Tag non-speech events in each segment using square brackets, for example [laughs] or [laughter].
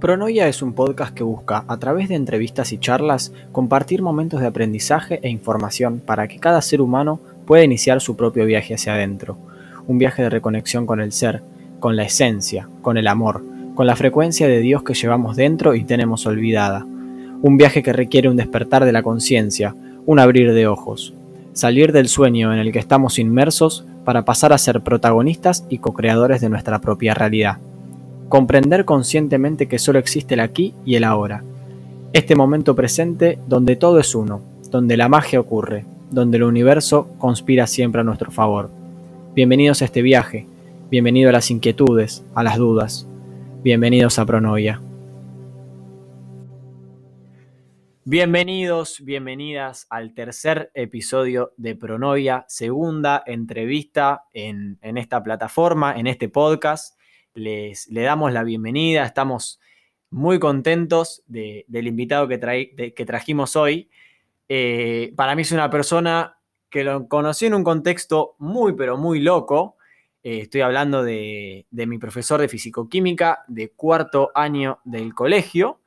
Pronoia es un podcast que busca, a través de entrevistas y charlas, compartir momentos de aprendizaje e información para que cada ser humano pueda iniciar su propio viaje hacia adentro. Un viaje de reconexión con el ser, con la esencia, con el amor, con la frecuencia de Dios que llevamos dentro y tenemos olvidada. Un viaje que requiere un despertar de la conciencia, un abrir de ojos, salir del sueño en el que estamos inmersos para pasar a ser protagonistas y co-creadores de nuestra propia realidad comprender conscientemente que solo existe el aquí y el ahora. Este momento presente donde todo es uno, donde la magia ocurre, donde el universo conspira siempre a nuestro favor. Bienvenidos a este viaje, bienvenido a las inquietudes, a las dudas, bienvenidos a Pronoia. Bienvenidos, bienvenidas al tercer episodio de Pronoia, segunda entrevista en, en esta plataforma, en este podcast les, le damos la bienvenida, estamos muy contentos del invitado que, trajimos hoy. Eh, para mí es una persona que lo conocí en un contexto muy, pero muy loco. Eh, estoy hablando de, mi profesor de fisicoquímica de cuarto año del colegio,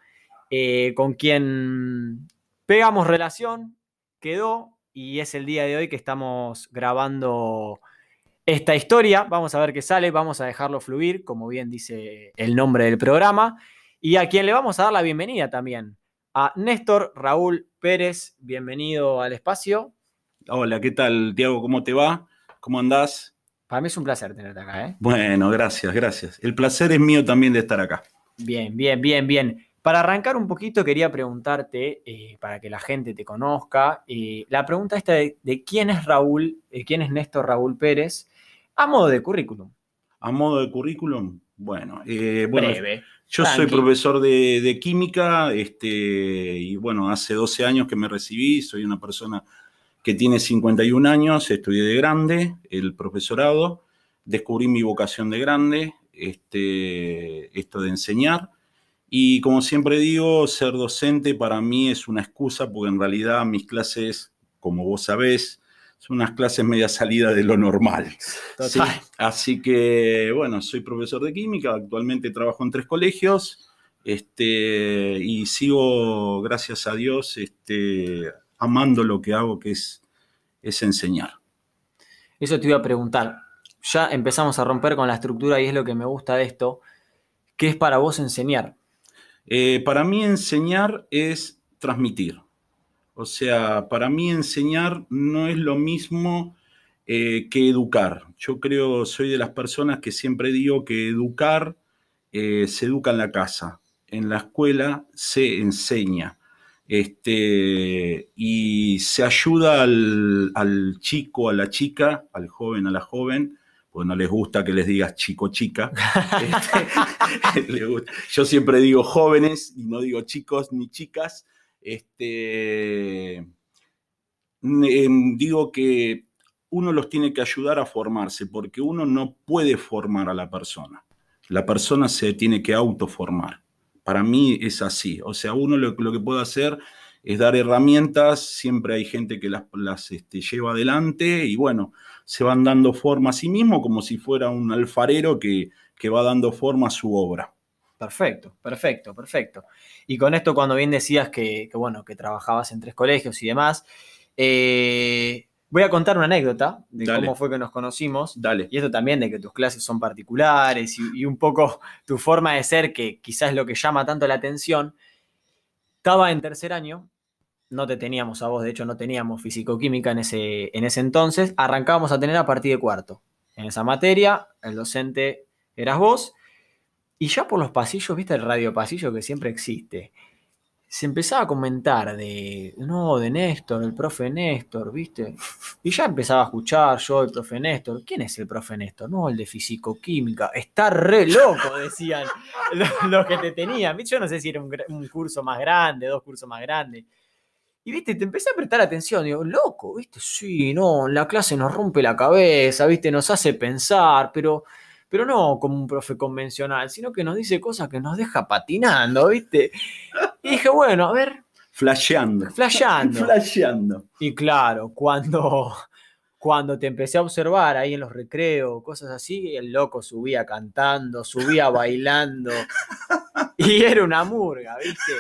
eh, con quien pegamos relación, quedó y es el día de hoy que estamos grabando esta historia. Vamos a ver qué sale, vamos a dejarlo fluir, como bien dice el nombre del programa. Y a quien le vamos a dar la bienvenida también, a Néstor Raúl Pérez. Bienvenido al espacio. Hola, ¿qué tal, Tiago? ¿Cómo te va? ¿Cómo andás? Para mí es un placer tenerte acá. ¿eh? Bueno, gracias, gracias. El placer es mío también de estar acá. Bien, bien, bien, bien. Para arrancar un poquito, quería preguntarte, eh, para que la gente te conozca, eh, la pregunta esta de, quién es Raúl, quién es Néstor Raúl Pérez, a modo de currículum. A modo de currículum, bueno, eh, Breve, yo soy profesor de, química este, y bueno, hace 12 años que me recibí, soy una persona que tiene 51 años, estudié de grande el profesorado, descubrí mi vocación de grande, este, esto de enseñar. Y como siempre digo, ser docente para mí es una excusa porque en realidad mis clases, como vos sabés, son unas clases media salida de lo normal. Así que, bueno, soy profesor de química, actualmente trabajo en tres colegios este, y sigo, gracias a Dios, este, amando lo que hago, que es, es enseñar. Eso te iba a preguntar. Ya empezamos a romper con la estructura y es lo que me gusta de esto. ¿Qué es para vos enseñar? Eh, para mí enseñar es transmitir. O sea, para mí enseñar no es lo mismo eh, que educar. Yo creo, soy de las personas que siempre digo que educar eh, se educa en la casa, en la escuela se enseña. Este, y se ayuda al, chico, a la chica, al joven, a la joven, pues no les gusta que les digas chico, chica. [laughs] Este, [laughs] yo siempre digo jóvenes y no digo chicos ni chicas, este, em, digo que uno los tiene que ayudar a formarse, porque uno no puede formar a la persona. La persona se tiene que autoformar. Para mí es así. O sea, uno lo, que puede hacer es dar herramientas, siempre hay gente que las, este, lleva adelante y bueno, se van dando forma a sí mismo como si fuera un alfarero que, que va dando forma a su obra. Perfecto, perfecto, perfecto. Y con esto, cuando bien decías que, bueno, que trabajabas en tres colegios y demás, eh, voy a contar una anécdota de cómo fue que nos conocimos. Dale. Y esto también de que tus clases son particulares y, un poco tu forma de ser, que quizás es lo que llama tanto la atención. Estaba en tercer año, no te teníamos a vos, de hecho no teníamos fisicoquímica en ese, en ese entonces, arrancábamos a tener a partir de cuarto. En esa materia, el docente eras vos y ya por los pasillos, viste el radio pasillo que siempre existe, se empezaba a comentar de, no, de Néstor, el profe Néstor, viste. Y ya empezaba a escuchar yo, el profe Néstor. ¿Quién es el profe Néstor? No, el de fisicoquímica. Está re loco, decían [laughs] los, que te tenían. Yo no sé si era un, un curso más grande, dos cursos más grandes. Y viste, te empecé a prestar atención, digo, loco, viste, sí, no, la clase nos rompe la cabeza, viste, nos hace pensar, pero pero no como un profe convencional, sino que nos dice cosas que nos deja patinando, ¿viste? Y dije, bueno, a ver. Flasheando. Flasheando. [laughs] Flasheando. Y claro, cuando, cuando te empecé a observar ahí en los recreos, cosas así, el loco subía cantando, subía bailando. y era una murga, ¿viste?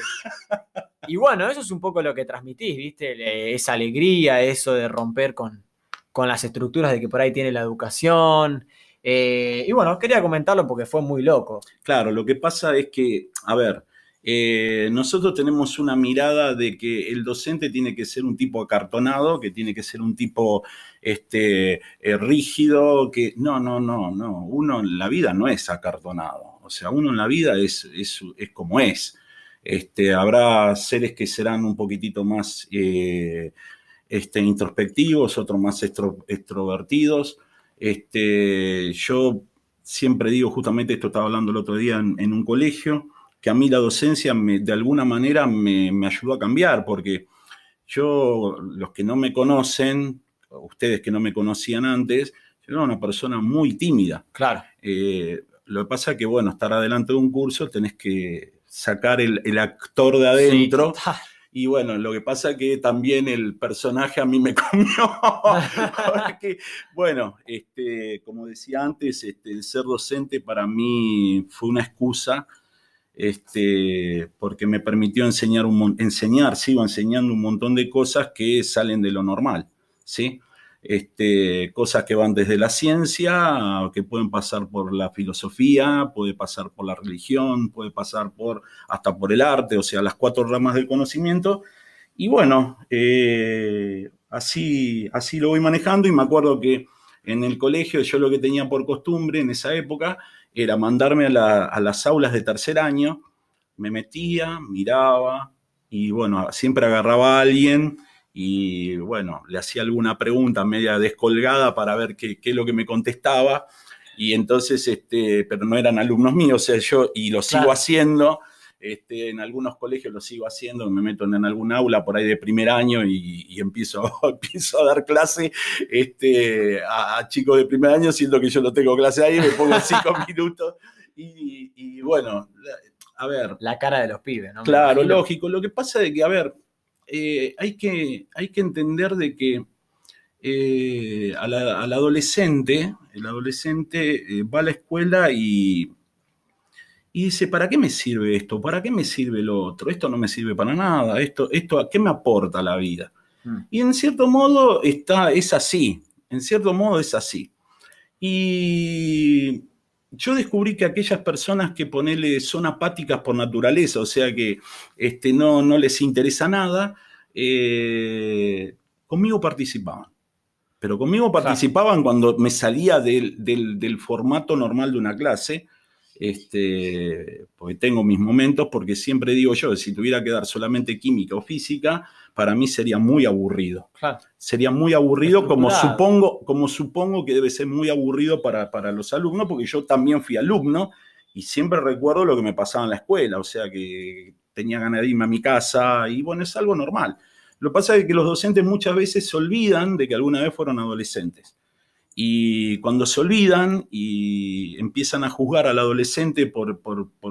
Y bueno, eso es un poco lo que transmitís, ¿viste? Esa alegría, eso de romper con, con las estructuras de que por ahí tiene la educación. Eh, y bueno, quería comentarlo porque fue muy loco. Claro, lo que pasa es que, a ver, eh, nosotros tenemos una mirada de que el docente tiene que ser un tipo acartonado, que tiene que ser un tipo este, eh, rígido, que no, no, no, no, uno en la vida no es acartonado, o sea, uno en la vida es, es, como es. Este, habrá seres que serán un poquitito más este, introspectivos, otros más extrovertidos. Este, yo siempre digo, justamente esto estaba hablando el otro día en un colegio, que a mí la docencia de alguna manera me, ayudó a cambiar, porque yo, los que no me conocen, ustedes que no me conocían antes, yo era una persona muy tímida. Claro. Eh, lo que pasa es que, bueno, estar adelante de un curso tenés que sacar el, actor de adentro. Y bueno, lo que pasa que también el personaje a mí me [laughs] comió. bueno, este, como decía antes, este, el ser docente para mí fue una excusa este, porque me permitió enseñar, un, enseñar, sigo enseñando un montón de cosas que salen de lo normal, ¿sí? Este, cosas que van desde la ciencia, que pueden pasar por la filosofía, puede pasar por la religión, puede pasar por, hasta por el arte, o sea, las cuatro ramas del conocimiento. Y bueno, eh, así, así lo voy manejando y me acuerdo que en el colegio yo lo que tenía por costumbre en esa época era mandarme a, las aulas de tercer año, me metía, miraba y bueno, siempre agarraba a alguien y bueno, le hacía alguna pregunta media descolgada para ver qué, es lo que me contestaba. Y entonces, este, pero no eran alumnos míos, o sea, yo, y lo sigo haciendo, este, en algunos colegios lo sigo haciendo, me meto en algún aula por ahí de primer año y, empiezo, [laughs] empiezo, a dar clase este, a, chicos de primer año, siendo que yo no tengo clase ahí, me pongo [laughs] cinco minutos y, bueno, a ver. La cara de los pibes, ¿no? Claro, lógico. Lo que pasa es que, a ver, eh, hay, que, hay que entender de que eh, al, adolescente, el adolescente eh, va a la escuela y y dice, ¿para qué me sirve esto? ¿Para qué me sirve lo otro? Esto no me sirve para nada. Esto, esto ¿a qué me aporta la vida? Mm. Y en cierto modo está, es así. En cierto modo es así. Y yo descubrí que aquellas personas que ponele son apáticas por naturaleza, o sea que este, no, no les interesa nada, eh, conmigo participaban. Pero conmigo participaban cuando me salía del, del formato normal de una clase este, porque tengo mis momentos, porque siempre digo yo, si tuviera que dar solamente química o física, para mí sería muy aburrido. Sería muy aburrido, como supongo, como supongo que debe ser muy aburrido para, para los alumnos, porque yo también fui alumno y siempre recuerdo lo que me pasaba en la escuela, o sea que tenía ganas de irme a mi casa y bueno, es algo normal. Lo que pasa es que los docentes muchas veces se olvidan de que alguna vez fueron adolescentes. Y cuando se olvidan y empiezan a juzgar al adolescente por,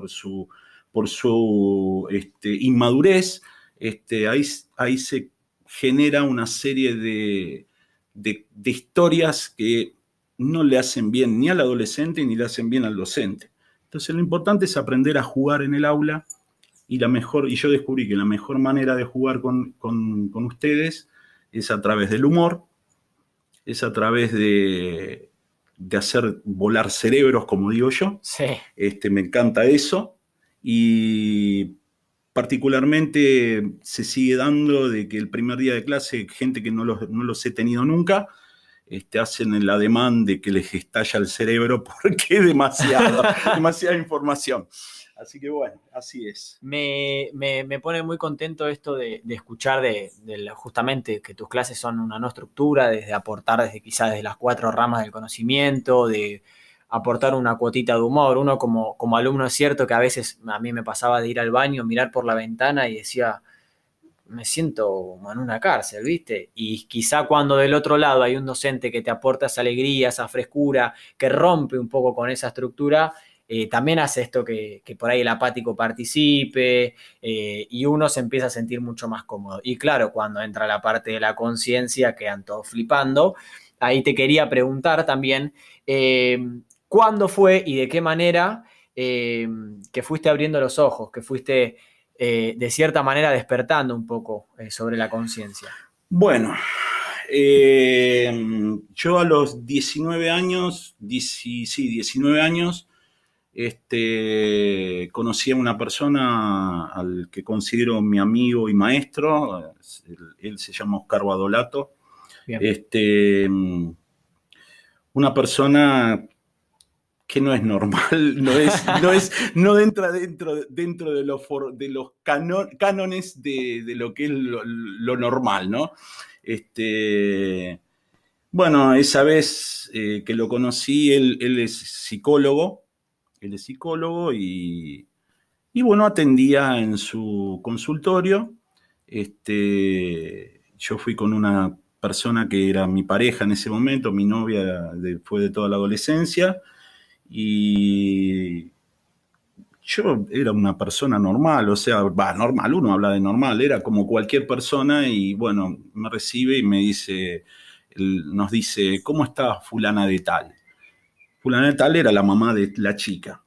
su, por su este, inmadurez, este, ahí, ahí, se genera una serie de, de, historias que no le hacen bien ni al adolescente ni le hacen bien al docente. Entonces lo importante es aprender a jugar en el aula y la mejor, y yo descubrí que la mejor manera de jugar con, con ustedes es a través del humor, es a través de, hacer volar cerebros, como digo yo. Sí. Este, me encanta eso. Y particularmente se sigue dando de que el primer día de clase, gente que no los, no los he tenido nunca, este, hacen el ademán de que les estalla el cerebro [laughs] porque es demasiada, [laughs] demasiada información. Así que bueno, así es. Me, pone muy contento esto de, escuchar de, justamente que tus clases son una no estructura, desde aportar desde quizás desde las cuatro ramas del conocimiento, de aportar una cuotita de humor. Uno como, como alumno es cierto que a veces a mí me pasaba de ir al baño, mirar por la ventana y decía, me siento en una cárcel, ¿viste? Y quizá cuando del otro lado hay un docente que te aporta esa alegría, esa frescura, que rompe un poco con esa estructura, eh, también hace esto que, por ahí el apático participe eh, y uno se empieza a sentir mucho más cómodo. Y claro, cuando entra la parte de la conciencia, quedan todos flipando. Ahí te quería preguntar también, eh, ¿cuándo fue y de qué manera eh, que fuiste abriendo los ojos, que fuiste eh, de cierta manera despertando un poco eh, sobre la conciencia? Bueno, yo a los 19 años, sí, 19 años, este, conocí a una persona al que considero mi amigo y maestro, él, se llama Oscar Badolato. Este, una persona que no es normal, [laughs] no, es, no, es, no entra dentro, dentro de, los, de los cánones de, lo que es lo, normal, ¿no? Este, bueno, esa vez eh, que lo conocí, él, él es psicólogo, él es psicólogo y, bueno, atendía en su consultorio. Este, yo fui con una persona que era mi pareja en ese momento, mi novia fue de toda la adolescencia, y yo era una persona normal, o sea, va, normal, uno habla de normal, era como cualquier persona y bueno, me recibe y me dice, nos dice, ¿cómo está fulana de tal? Fulana de tal era la mamá de la chica.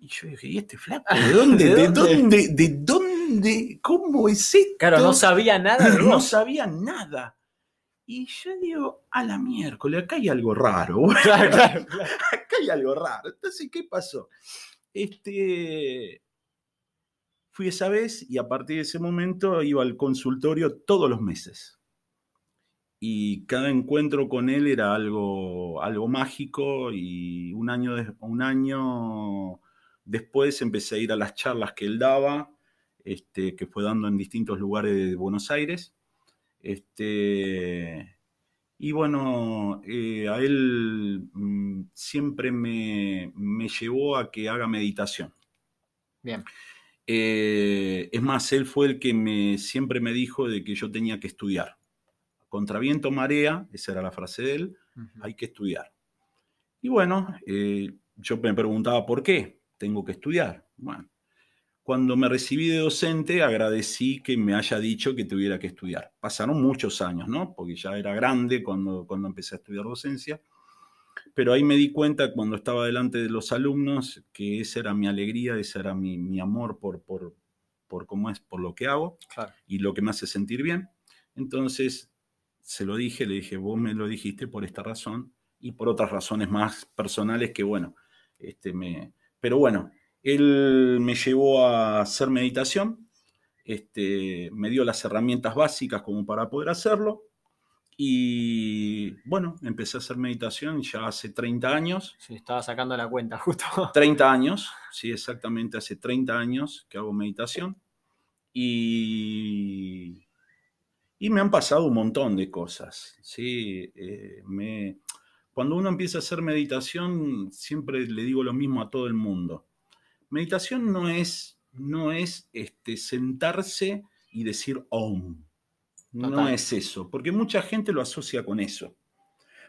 Y yo dije, ¿y este flaco? ¿De dónde? [laughs] ¿De dónde? ¿De dónde? ¿Cómo es esto? Claro, no sabía nada. [laughs] no sabía nada. Y yo digo, a la miércoles, acá hay algo raro. [laughs] Claro, claro, [laughs] acá hay algo raro. Entonces, ¿qué pasó? Este, fui esa vez y a partir de ese momento iba al consultorio todos los meses y cada encuentro con él era algo, algo mágico y un año, un año después empecé a ir a las charlas que él daba, este, que fue dando en distintos lugares de Buenos Aires. Este, y bueno, eh, a él mm, siempre me, llevó a que haga meditación. Bien. Eh, es más, él fue el que me, siempre me dijo de que yo tenía que estudiar contra viento, marea, esa era la frase de él, hay que estudiar. Y bueno, eh, yo me preguntaba por qué tengo que estudiar. Bueno, cuando me recibí de docente, agradecí que me haya dicho que tuviera que estudiar. Pasaron muchos años, ¿no? Porque ya era grande cuando, cuando empecé a estudiar docencia. Pero ahí me di cuenta cuando estaba delante de los alumnos que esa era mi alegría, ese era mi, amor por, por, por cómo es, por lo que hago y lo que me hace sentir bien. Entonces se lo dije, le dije, vos me lo dijiste por esta razón y por otras razones más personales que, bueno, este, me... Pero bueno, él me llevó a hacer meditación, este, me dio las herramientas básicas como para poder hacerlo. Y bueno, empecé a hacer meditación ya hace 30 años. Sí, estaba sacando la cuenta [laughs] justo. 30 años, sí, exactamente hace 30 años que hago meditación. Y y me han pasado un montón de cosas. ¿sí? Eh, me, cuando uno empieza a hacer meditación, siempre le digo lo mismo a todo el mundo. Meditación no es, no es este, sentarse y decir om. No es eso, porque mucha gente lo asocia con eso.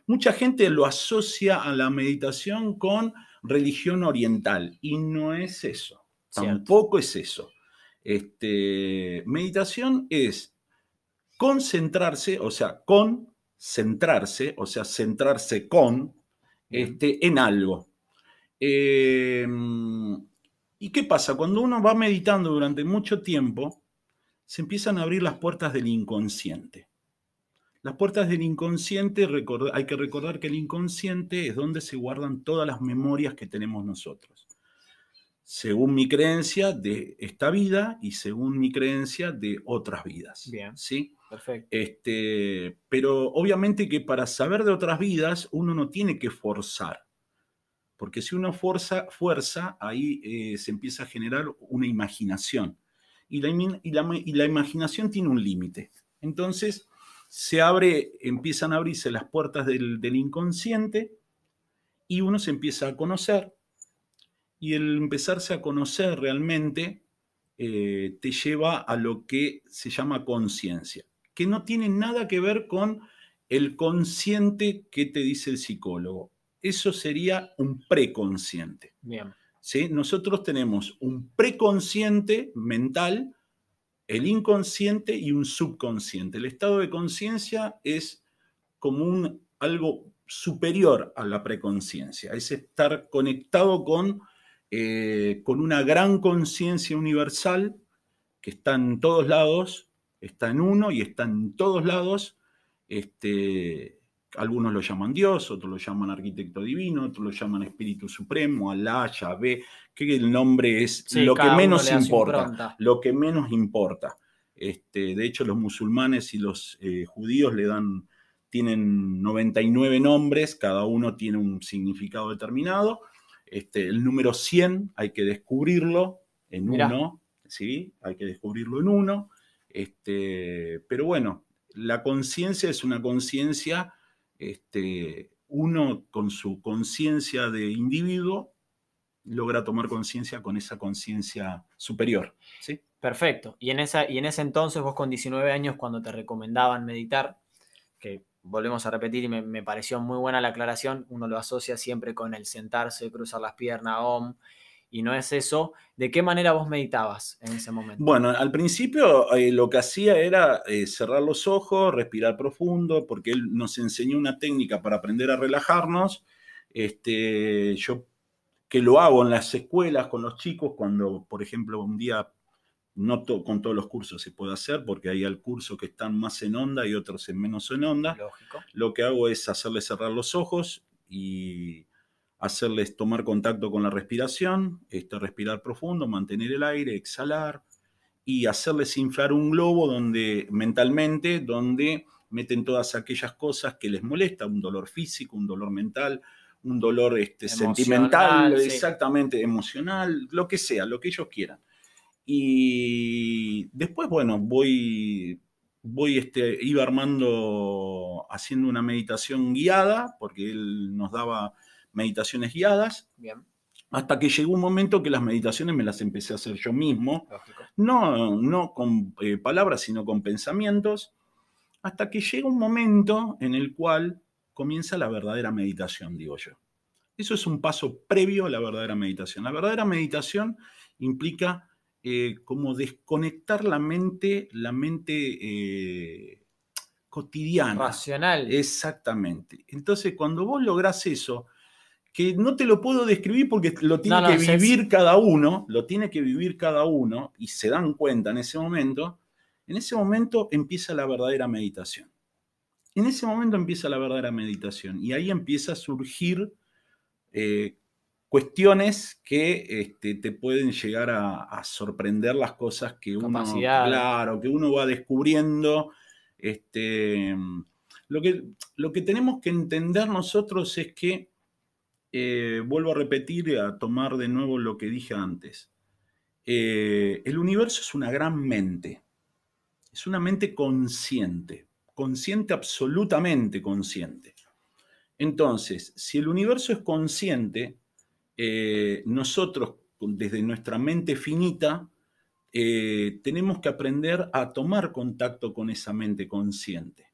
Mucha gente lo asocia a la meditación con religión oriental y no es eso. Tampoco es eso. Este, meditación es concentrarse, o sea, concentrarse, o sea, centrarse con, este, en algo. Em, ¿Y qué pasa? Cuando uno va meditando durante mucho tiempo, se empiezan a abrir las puertas del inconsciente. Las puertas del inconsciente, hay que recordar que el inconsciente es donde se guardan todas las memorias que tenemos nosotros según mi creencia de esta vida y según mi creencia de otras vidas. Bien. ¿sí? Perfecto. Este, pero obviamente que para saber de otras vidas uno no tiene que forzar. Porque si uno fuerza, fuerza ahí eh, se empieza a generar una imaginación. Y la, imaginación tiene un límite. Entonces se abre, empiezan a abrirse las puertas del, del inconsciente y uno se empieza a conocer y el empezarse a conocer realmente eh, te lleva a lo que se llama conciencia, que no tiene nada que ver con el consciente que te dice el psicólogo. Eso sería un preconsciente. Bien. ¿Sí? Nosotros tenemos un preconsciente mental, el inconsciente y un subconsciente. El estado de conciencia es como un, algo superior a la preconciencia, es estar conectado con eh, con una gran conciencia universal que está en todos lados, está en uno y está en todos lados. Este, algunos lo llaman Dios, otros lo llaman arquitecto divino, otros lo llaman Espíritu Supremo, Alá, Yahvé, que el nombre es lo que menos importa, lo que menos importa. Este, de hecho, los musulmanes y los eh, judíos le dan, tienen 99 nombres, cada uno tiene un significado determinado. Este, el número 100 hay que descubrirlo en uno, ¿sí? Hay que descubrirlo en uno. Este, pero bueno, la conciencia es una conciencia, este, uno con su conciencia de individuo logra tomar conciencia con esa conciencia superior. Perfecto. Y en, esa, y en ese entonces, vos con 19 años, cuando te recomendaban meditar, que volvemos a repetir y me, pareció muy buena la aclaración, uno lo asocia siempre con el sentarse, cruzar las piernas, om, y no es eso. ¿De qué manera vos meditabas en ese momento? Bueno, al principio eh, lo que hacía era eh, cerrar los ojos, respirar profundo, porque él nos enseñó una técnica para aprender a relajarnos. Este, yo que lo hago en las escuelas con los chicos cuando, por ejemplo, un día, no con todos los cursos se puede hacer, porque hay al curso que están más en onda y otros en menos en onda. Lógico. Lo que hago es hacerles cerrar los ojos y hacerles tomar contacto con la respiración, este, respirar profundo, mantener el aire, exhalar y hacerles inflar un globo donde mentalmente, donde meten todas aquellas cosas que les molesta, un dolor físico, un dolor mental, un dolor este, sentimental, exactamente, emocional, lo que sea, lo que ellos quieran. Y después, bueno, voy, voy este, iba armando, haciendo una meditación guiada, porque él nos daba meditaciones guiadas. Bien. Hasta que llegó un momento que las meditaciones me las empecé a hacer yo mismo, no, no con eh, palabras, sino con pensamientos, hasta que llega un momento en el cual comienza la verdadera meditación, digo yo. Eso es un paso previo a la verdadera meditación. La verdadera meditación implica eh, como desconectar la mente, la mente eh, cotidiana. Racional. Exactamente. Entonces, cuando vos lográs eso, que no te lo puedo describir porque lo tiene que vivir cada uno, lo tiene que vivir cada uno, y se dan cuenta en ese momento, en ese momento empieza la verdadera meditación. En ese momento empieza la verdadera meditación y ahí empieza a surgir eh, cuestiones que este, te pueden llegar a, sorprender las cosas que uno, claro, que uno va descubriendo. Este, lo, que, lo que tenemos que entender nosotros es que, eh, vuelvo a repetir y a tomar de nuevo lo que dije antes, eh, el universo es una gran mente, es una mente consciente consciente, absolutamente consciente. Entonces, si el universo es consciente, eh, nosotros desde nuestra mente finita tenemos que aprender a tomar contacto con esa mente consciente.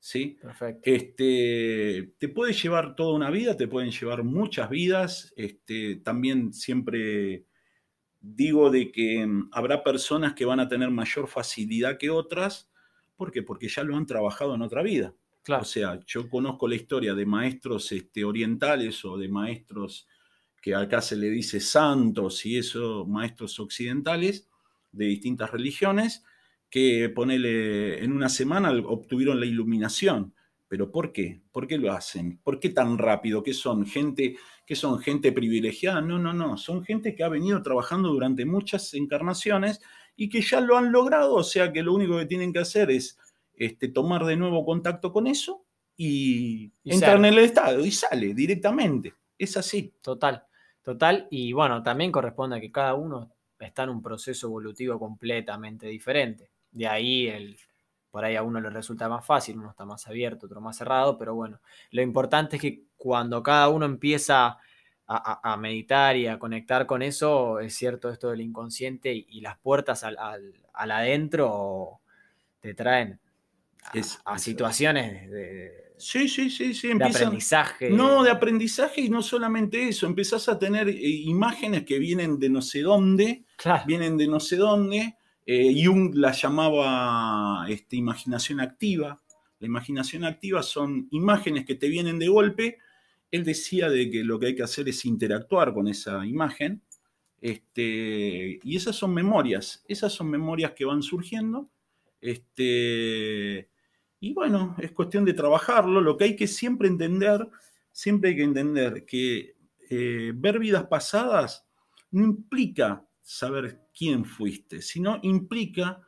¿Sí? Perfecto. Este, te puede llevar toda una vida, te pueden llevar muchas vidas. Este, también siempre digo de que mm, habrá personas que van a tener mayor facilidad que otras, ¿Por qué? Porque ya lo han trabajado en otra vida. O sea, yo conozco la historia de maestros este, orientales o de maestros que acá se le dice santos y eso, maestros occidentales de distintas religiones, que ponele en una semana obtuvieron la iluminación. ¿Pero por qué? ¿Por qué lo hacen? ¿Por qué tan rápido? ¿Qué son gente, que son gente privilegiada? No, no, no. Son gente que ha venido trabajando durante muchas encarnaciones y que ya lo han logrado, o sea que lo único que tienen que hacer es este, tomar de nuevo contacto con eso y, entrar en el estado y sale directamente. Es así. Total, total. Y bueno, también corresponde a que cada uno está en un proceso evolutivo completamente diferente. De ahí el, por ahí a uno le resulta más fácil, uno está más abierto, otro más cerrado, pero bueno, lo importante es que cuando cada uno empieza a, meditar y a conectar con eso, es cierto esto del inconsciente y, las puertas al, adentro te traen a, situaciones de, sí, sí, sí, sí, aprendizaje. No, de aprendizaje y no solamente eso, empezás a tener eh, imágenes que vienen de no sé dónde, vienen de no sé dónde. Eh, Jung la llamaba este, imaginación activa. La imaginación activa son imágenes que te vienen de golpe él decía de que lo que hay que hacer es interactuar con esa imagen, Este, y esas son memorias, esas son memorias que van surgiendo. Este, y bueno, es cuestión de trabajarlo. Lo que hay que siempre entender, siempre hay que entender que eh, ver vidas pasadas no implica saber quién fuiste, sino implica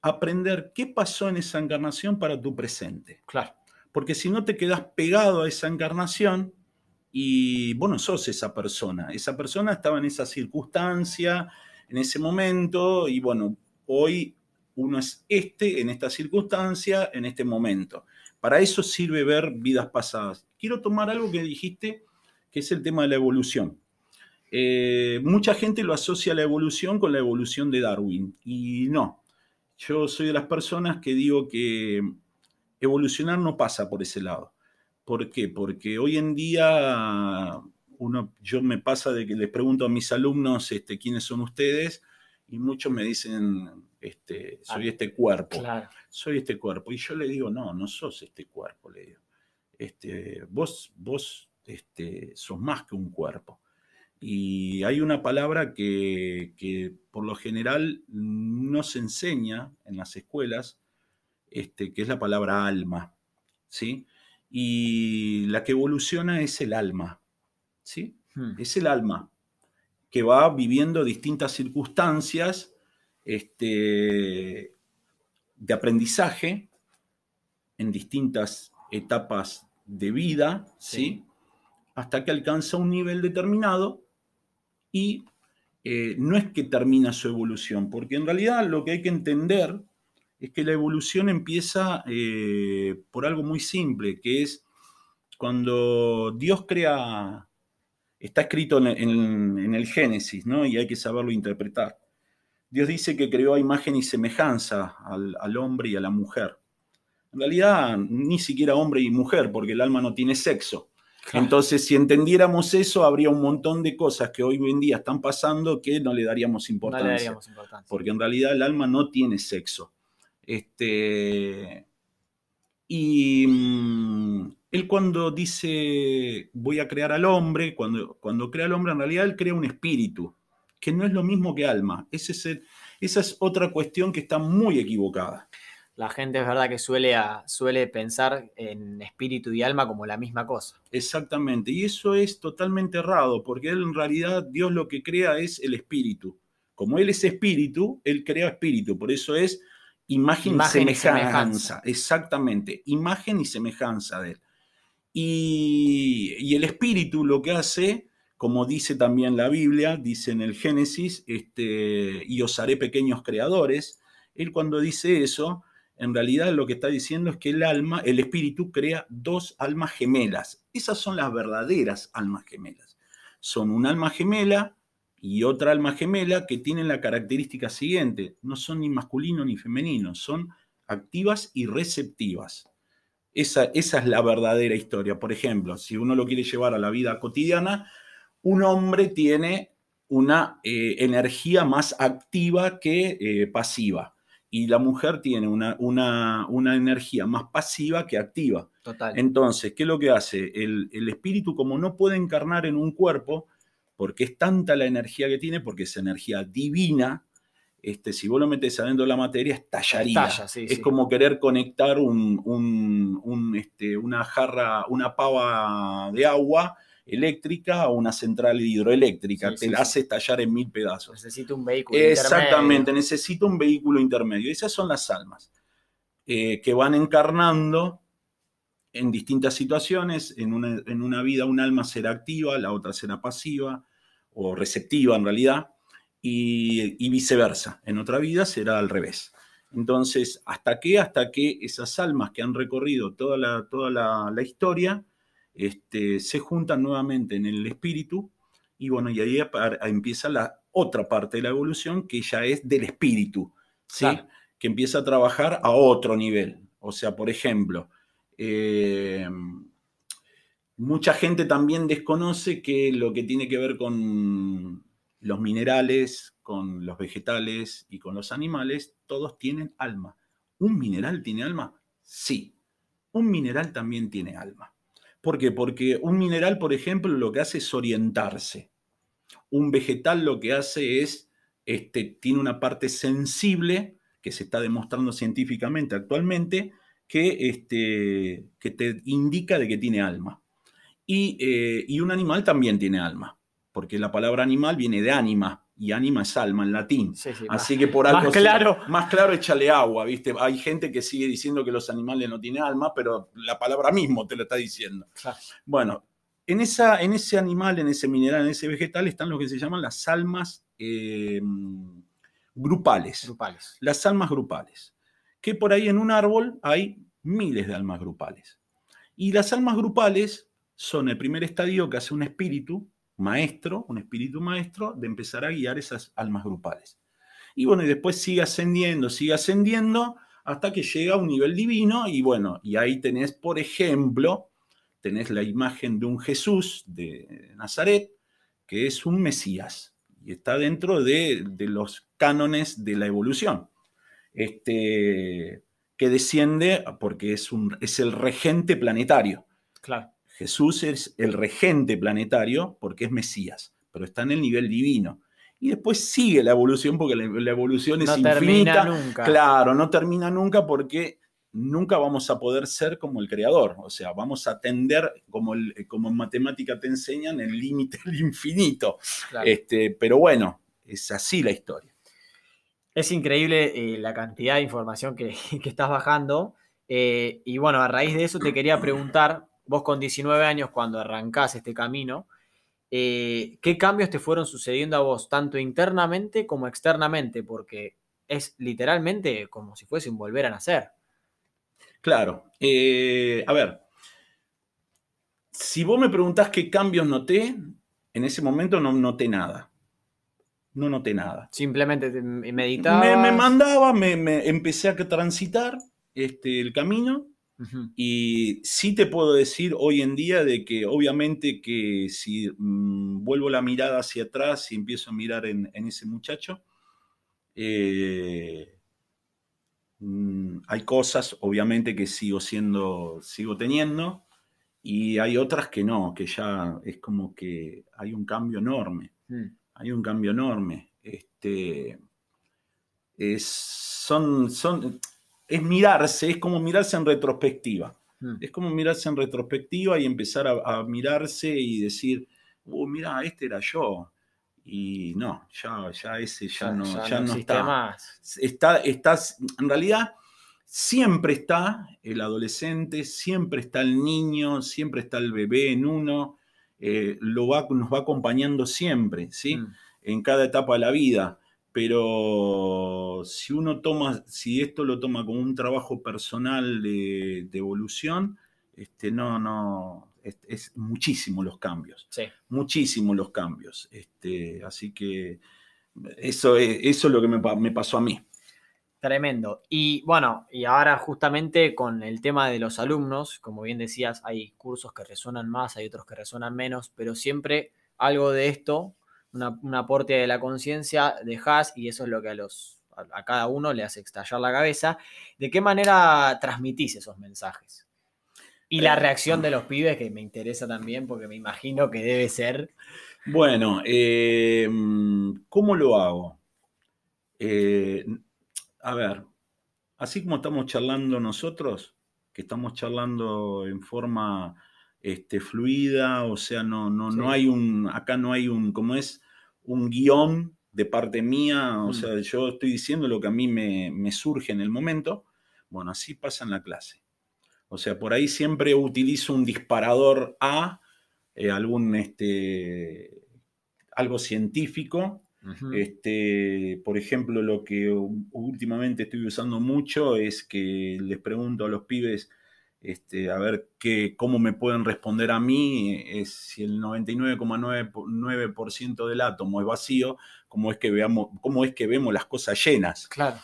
aprender qué pasó en esa encarnación para tu presente. Claro. Porque si no te quedas pegado a esa encarnación y vos no sos esa persona. Esa persona estaba en esa circunstancia, en ese momento, y bueno, hoy uno es este en esta circunstancia, en este momento. Para eso sirve ver vidas pasadas. Quiero tomar algo que dijiste, que es el tema de la evolución. Eh, mucha gente lo asocia a la evolución con la evolución de Darwin, y no. Yo soy de las personas que digo que evolucionar no pasa por ese lado. ¿Por qué? Porque hoy en día uno, yo me pasa de que les pregunto a mis alumnos este, quiénes son ustedes y muchos me dicen, este, soy ah, este cuerpo, soy este cuerpo. Y yo le digo, no, no sos este cuerpo, le digo. Este, vos, vos este, sos más que un cuerpo. Y hay una palabra que, por lo general no se enseña en las escuelas, este, que es la palabra alma, ¿sí? Y la que evoluciona es el alma, ¿sí? Hmm. Es el alma que va viviendo distintas circunstancias este, de aprendizaje en distintas etapas de vida, ¿sí? Hasta que alcanza un nivel determinado y eh, no es que termina su evolución, porque en realidad lo que hay que entender es que la evolución empieza eh, por algo muy simple, que es cuando Dios crea, está escrito en, el Génesis, ¿no? Y hay que saberlo interpretar. Dios dice que creó a imagen y semejanza al, hombre y a la mujer. En realidad, ni siquiera hombre y mujer, porque el alma no tiene sexo. Entonces, si entendiéramos eso, habría un montón de cosas que hoy en día están pasando que no le daríamos importancia. No le daríamos importancia. Porque en realidad el alma no tiene sexo. Este, y mm, él cuando dice voy a crear al hombre, cuando, cuando crea al hombre, en realidad él crea un espíritu, que no es lo mismo que alma. Ese esa es otra cuestión que está muy equivocada. La gente es verdad que suele, suele pensar en espíritu y alma como la misma cosa. Exactamente, y eso es totalmente errado, porque él en realidad Dios lo que crea es el espíritu. Como él es espíritu, él crea espíritu, por eso es Imagen, y, semejanza. Exactamente, imagen y semejanza de él. Y, el espíritu lo que hace, como dice también la Biblia, dice en el Génesis, este, y os haré pequeños creadores. Él cuando dice eso, en realidad lo que está diciendo es que el alma, el espíritu crea dos almas gemelas. Esas son las verdaderas almas gemelas. Son un alma gemela y otra alma gemela que tienen la característica siguiente, no son ni masculino ni femenino, son activas y receptivas. Esa, es la verdadera historia. Por ejemplo, si uno lo quiere llevar a la vida cotidiana, un hombre tiene una eh, energía más activa que eh, pasiva y la mujer tiene una, una, una, energía más pasiva que activa. Total. Entonces, ¿qué es lo que hace? El, el espíritu, como no puede encarnar en un cuerpo, porque es tanta la energía que tiene, porque es energía divina, este, si vos lo metes adentro de la materia, estallaría. es como querer conectar un, este, una jarra, una pava de agua eléctrica a una central hidroeléctrica. Te la hace estallar en mil pedazos. Necesita un vehículo Exactamente, necesita un vehículo intermedio. Esas son las almas eh, que van encarnando en distintas situaciones, en una, vida un alma será activa, la otra será pasiva o receptiva en realidad, y, viceversa. En otra vida será al revés. Entonces, ¿hasta qué? Hasta que esas almas que han recorrido toda la, toda la, historia este, se juntan nuevamente en el espíritu y bueno, y ahí empieza la otra parte de la evolución que ya es del espíritu, ¿sí? Que empieza a trabajar a otro nivel. O sea, por ejemplo, eh, mucha gente también desconoce que lo que tiene que ver con los minerales, con los vegetales y con los animales, todos tienen alma. ¿Un mineral tiene alma? Sí. Un mineral también tiene alma. ¿Por qué? Porque un mineral, por ejemplo, lo que hace es orientarse. un vegetal lo que hace es, este, tiene una parte sensible, que se está demostrando científicamente actualmente, que, este, que te indica de que tiene alma. Y, eh, y un animal también tiene alma, porque la palabra animal viene de ánima, y ánima es alma en latín. Así que por algo. Más claro. más claro, échale agua, ¿viste? Hay gente que sigue diciendo que los animales no tienen alma, pero la palabra mismo te lo está diciendo. Bueno, en, esa, en ese animal, en ese mineral, en ese vegetal están lo que se llaman las almas eh, grupales. Grupales. Las almas grupales. Que por ahí en un árbol hay miles de almas grupales. Y las almas grupales son el primer estadio que hace un espíritu maestro, un espíritu maestro, de empezar a guiar esas almas grupales. Y bueno, y después sigue ascendiendo, sigue ascendiendo, hasta que llega a un nivel divino, y bueno, y ahí tenés, por ejemplo, tenés la imagen de un Jesús de Nazaret, que es un Mesías, y está dentro de, los cánones de la evolución. Este, que desciende porque es, un, es el regente planetario. Claro. Jesús es el regente planetario porque es Mesías, pero está en el nivel divino. Y después sigue la evolución porque la, evolución es no infinita. Termina nunca. Claro, no termina nunca porque nunca vamos a poder ser como el creador. O sea, vamos a tender, como, como en matemática te enseñan, el límite del infinito. Este, pero bueno, es así la historia. Es increíble eh, la cantidad de información que, [laughs] estás bajando. Eh, y bueno, a raíz de eso te quería preguntar, vos con 19 años, cuando arrancás este camino, eh, ¿qué cambios te fueron sucediendo a vos, tanto internamente como externamente? Porque es literalmente como si fuese un volver a nacer. Claro. Eh, a ver, si vos me preguntás qué cambios noté, en ese momento no noté nada. No noté nada. Simplemente meditaba. Me, me, mandaba, me, empecé a transitar este, el camino y sí te puedo decir hoy en día de que obviamente que si mm, vuelvo la mirada hacia atrás y empiezo a mirar en, ese muchacho, eh, mm, hay cosas obviamente que sigo siendo, sigo teniendo y hay otras que no, que ya es como que hay un cambio enorme, mm. hay un cambio enorme. Este, es, son, son, es mirarse, es como mirarse en retrospectiva. Mm. Es como mirarse en retrospectiva y empezar a, mirarse y decir, oh, mira, este era yo. Y no, ya, ya ese ya, no, ya, no, está. Más. está. Estás, en realidad, siempre está el adolescente, siempre está el niño, siempre está el bebé en uno, eh, lo va, nos va acompañando siempre, ¿sí? Mm. En cada etapa de la vida pero si uno toma, si esto lo toma como un trabajo personal de, evolución, este, no, no, es, muchísimo los cambios. Sí. Muchísimo los cambios. Este, así que eso es, eso lo que me, pasó a mí. Tremendo. Y bueno, y ahora justamente con el tema de los alumnos, como bien decías, hay cursos que resuenan más, hay otros que resuenan menos, pero siempre algo de esto un aporte de la conciencia dejas y eso es lo que a, los, a, cada uno le hace estallar la cabeza. ¿De qué manera transmitís esos mensajes? Y la eh, reacción de los pibes, que me interesa también, porque me imagino que debe ser. Bueno, eh, ¿cómo lo hago? Eh, a ver, así como estamos charlando nosotros, que estamos charlando en forma este, fluida, o sea, no, no, no hay un, acá no hay un, como es, un guion de parte mía, o mm. sea, yo estoy diciendo lo que a mí me, surge en el momento, bueno, así pasa en la clase. O sea, por ahí siempre utilizo un disparador A, eh, algún, este, algo científico. este, por ejemplo, lo que últimamente estoy usando mucho es que les pregunto a los pibes, este, a ver qué, cómo me pueden responder a mí, es si el 99,9% del átomo es vacío, ¿cómo es, que veamos, cómo es que vemos las cosas llenas. Claro.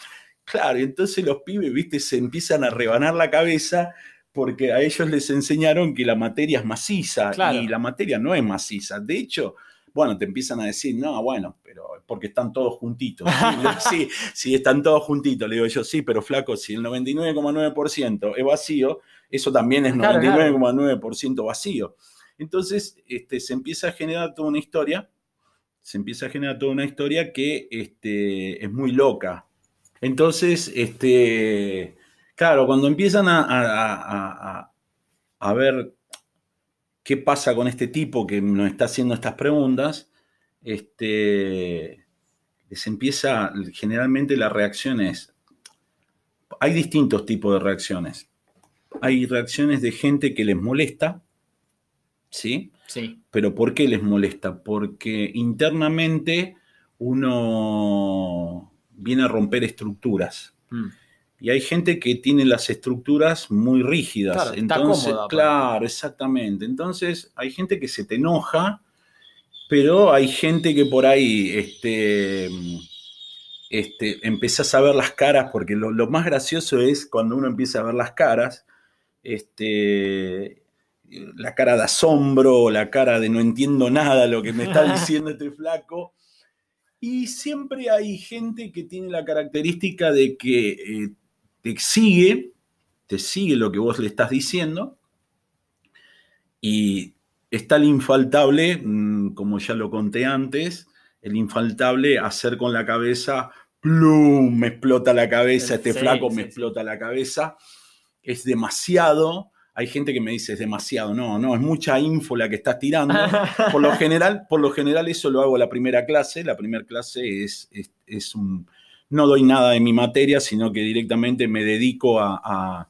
Claro, y entonces los pibes, viste, se empiezan a rebanar la cabeza porque a ellos les enseñaron que la materia es maciza y la materia no es maciza. De hecho, bueno, te empiezan a decir, no, bueno, pero porque están todos juntitos. [laughs] Sí, sí, están todos juntitos. Le digo yo, sí, pero flaco, si el 99,9% es vacío, eso también es 99,9% vacío. Entonces este, se empieza a generar toda una historia se empieza a generar toda una historia que este, es muy loca. Entonces, este, claro, cuando empiezan a, a, ver qué pasa con este tipo que nos está haciendo estas preguntas, este, les empieza, generalmente la reacción es, hay distintos tipos de reacciones. Hay reacciones de gente que les molesta, ¿sí? Sí. Pero ¿por qué les molesta? Porque internamente uno viene a romper estructuras. Mm. Y hay gente que tiene las estructuras muy rígidas. Claro, Entonces, claro, exactamente. Entonces, hay gente que se te enoja, pero hay gente que por ahí este, este, empezás a ver las caras, porque lo, lo, más gracioso es cuando uno empieza a ver las caras, este, la cara de asombro, la cara de no entiendo nada lo que me está [laughs] diciendo este flaco. Y siempre hay gente que tiene la característica de que eh, te sigue, te sigue lo que vos le estás diciendo. Y está el infaltable, mm, como ya lo conté antes, el infaltable hacer con la cabeza, plum, me explota la cabeza, este flaco me explota la cabeza. Es demasiado hay gente que me dice es demasiado, no, no, es mucha info la que estás tirando. [laughs] Por lo general, por lo general eso lo hago la primera clase. La primera clase es, es, un, no doy nada de mi materia, sino que directamente me dedico a,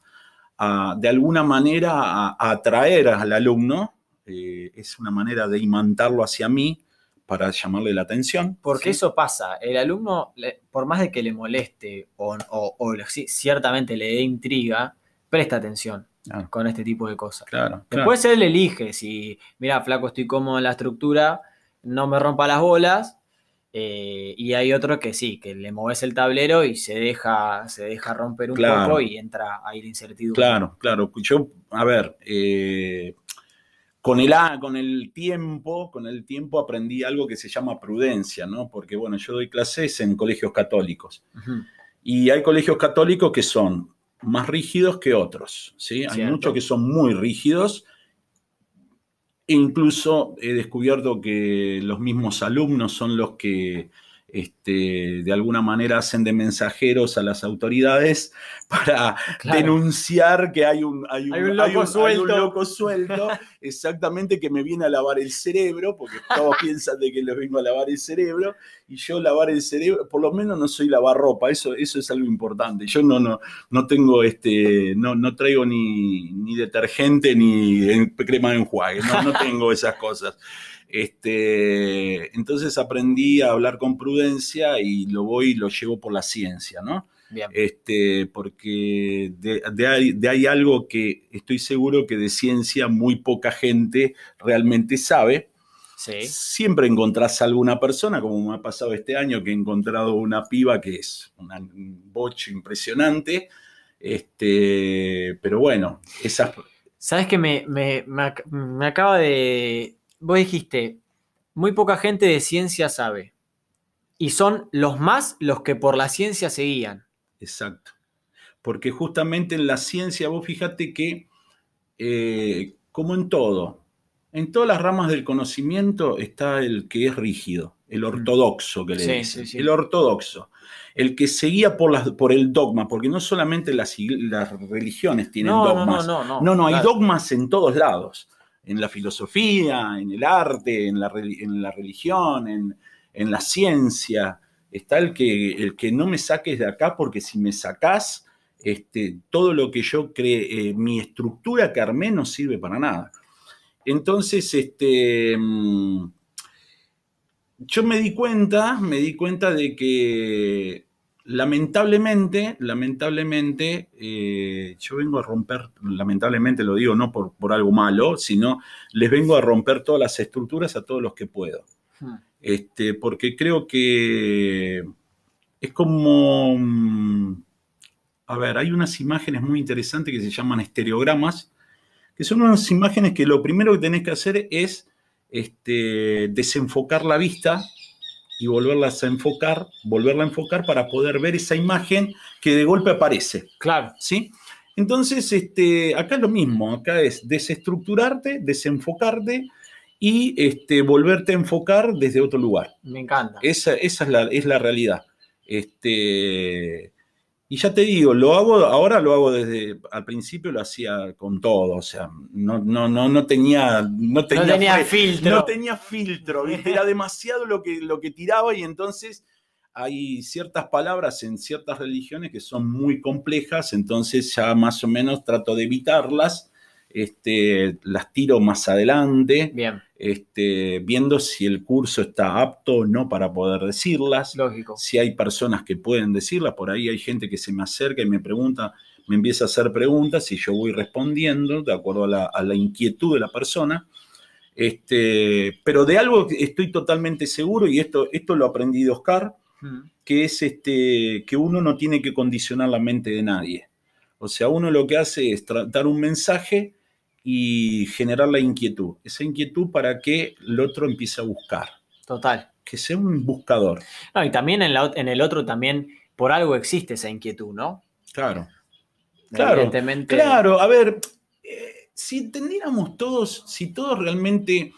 de alguna manera, a, atraer al alumno. Eh, es una manera de imantarlo hacia mí para llamarle la atención. Porque eso pasa, el alumno, por más de que le moleste o, o ciertamente le dé intriga, presta atención con este tipo de cosas. Claro, Después él elige si, mira, flaco, estoy cómodo en la estructura, no me rompa las bolas. Eh, y hay otro que sí, que le mueves el tablero y se deja, se deja romper un poco y entra a ir incertidumbre. Claro, claro. Yo, a ver, eh, con, el, con el tiempo, con el tiempo aprendí algo que se llama prudencia, ¿no? Porque, bueno, yo doy clases en colegios católicos. Y hay colegios católicos que son más rígidos que otros. ¿sí? Hay muchos que son muy rígidos. E incluso he descubierto que los mismos alumnos son los que este, de alguna manera hacen de mensajeros a las autoridades [laughs] para denunciar que hay un, hay un, loco, suelto. [laughs] exactamente que me viene a lavar el cerebro, porque todos [laughs] piensan de que les vengo a lavar el cerebro, y yo lavar el cerebro, por lo menos no soy lavar ropa, eso, eso es algo importante. Yo no, no, no tengo este, no, no traigo ni, ni detergente ni crema de enjuague, no, no tengo esas cosas. Este, entonces aprendí a hablar con prudencia y lo voy y lo llevo por la ciencia, ¿no? Este, porque de, hay, algo que estoy seguro que de ciencia muy poca gente realmente sabe. Siempre encontrás alguna persona, como me ha pasado este año, que he encontrado una piba que es un bocho impresionante. Este, pero bueno, esas... ¿Sabes que me, me, me acaba de, vos dijiste, muy poca gente de ciencia sabe. Y son los más los que por la ciencia seguían. Exacto. Porque justamente en la ciencia, vos fíjate que, eh, como en todo, en todas las ramas del conocimiento está el que es rígido, el ortodoxo que le dicen. El ortodoxo. El que seguía por, las, por el dogma, porque no solamente las, las religiones tienen dogmas. No, no, no. No, no, hay dogmas en todos lados en la filosofía, en el arte, en la, en la religión, en, la ciencia. Está el que, el que no me saques de acá porque si me sacás, este, todo lo que yo cree, eh, mi estructura que armé no sirve para nada. Entonces, este, mm, yo me di cuenta, me di cuenta de que lamentablemente, lamentablemente, eh, yo vengo a romper, lamentablemente lo digo no por, por, algo malo, sino les vengo a romper todas las estructuras a todos los que puedo. Hmm. Este, porque creo que es como, mm, a ver, hay unas imágenes muy interesantes que se llaman estereogramas, que son unas imágenes que lo primero que tenés que hacer es este, desenfocar la vista y volverlas a enfocar, volverla a enfocar para poder ver esa imagen que de golpe aparece. Claro. ¿Sí? Entonces, este, acá es lo mismo, acá es desestructurarte, desenfocarte y este, volverte a enfocar desde otro lugar. Me encanta. Esa, esa es, la, es la realidad. Este, y ya te digo, lo hago, ahora lo hago desde, al principio lo hacía con todo, o sea, no, no, no, no tenía, no tenía, No tenía fre- filtro. No tenía filtro, ¿viste? era demasiado lo que, lo que tiraba y entonces hay ciertas palabras en ciertas religiones que son muy complejas, entonces ya más o menos trato de evitarlas, este, las tiro más adelante, Bien, este, viendo si el curso está apto o no para poder decirlas lógico. si hay personas que pueden decirlas, por ahí hay gente que se me acerca y me pregunta, me empieza a hacer preguntas y yo voy respondiendo de acuerdo a la, a la inquietud de la persona. Este, pero de algo estoy totalmente seguro, y esto, esto lo aprendí de Oscar, Mm. que es este, que uno no tiene que condicionar la mente de nadie. O sea, uno lo que hace es tratar un mensaje y generar la inquietud. Esa inquietud para que el otro empiece a buscar, Total. que sea un buscador. No, y también en, la ot- en el otro también por algo existe esa inquietud, ¿no? Claro. Claro, Evidentemente. Claro, a ver, eh, si entendiéramos todos, si todos realmente,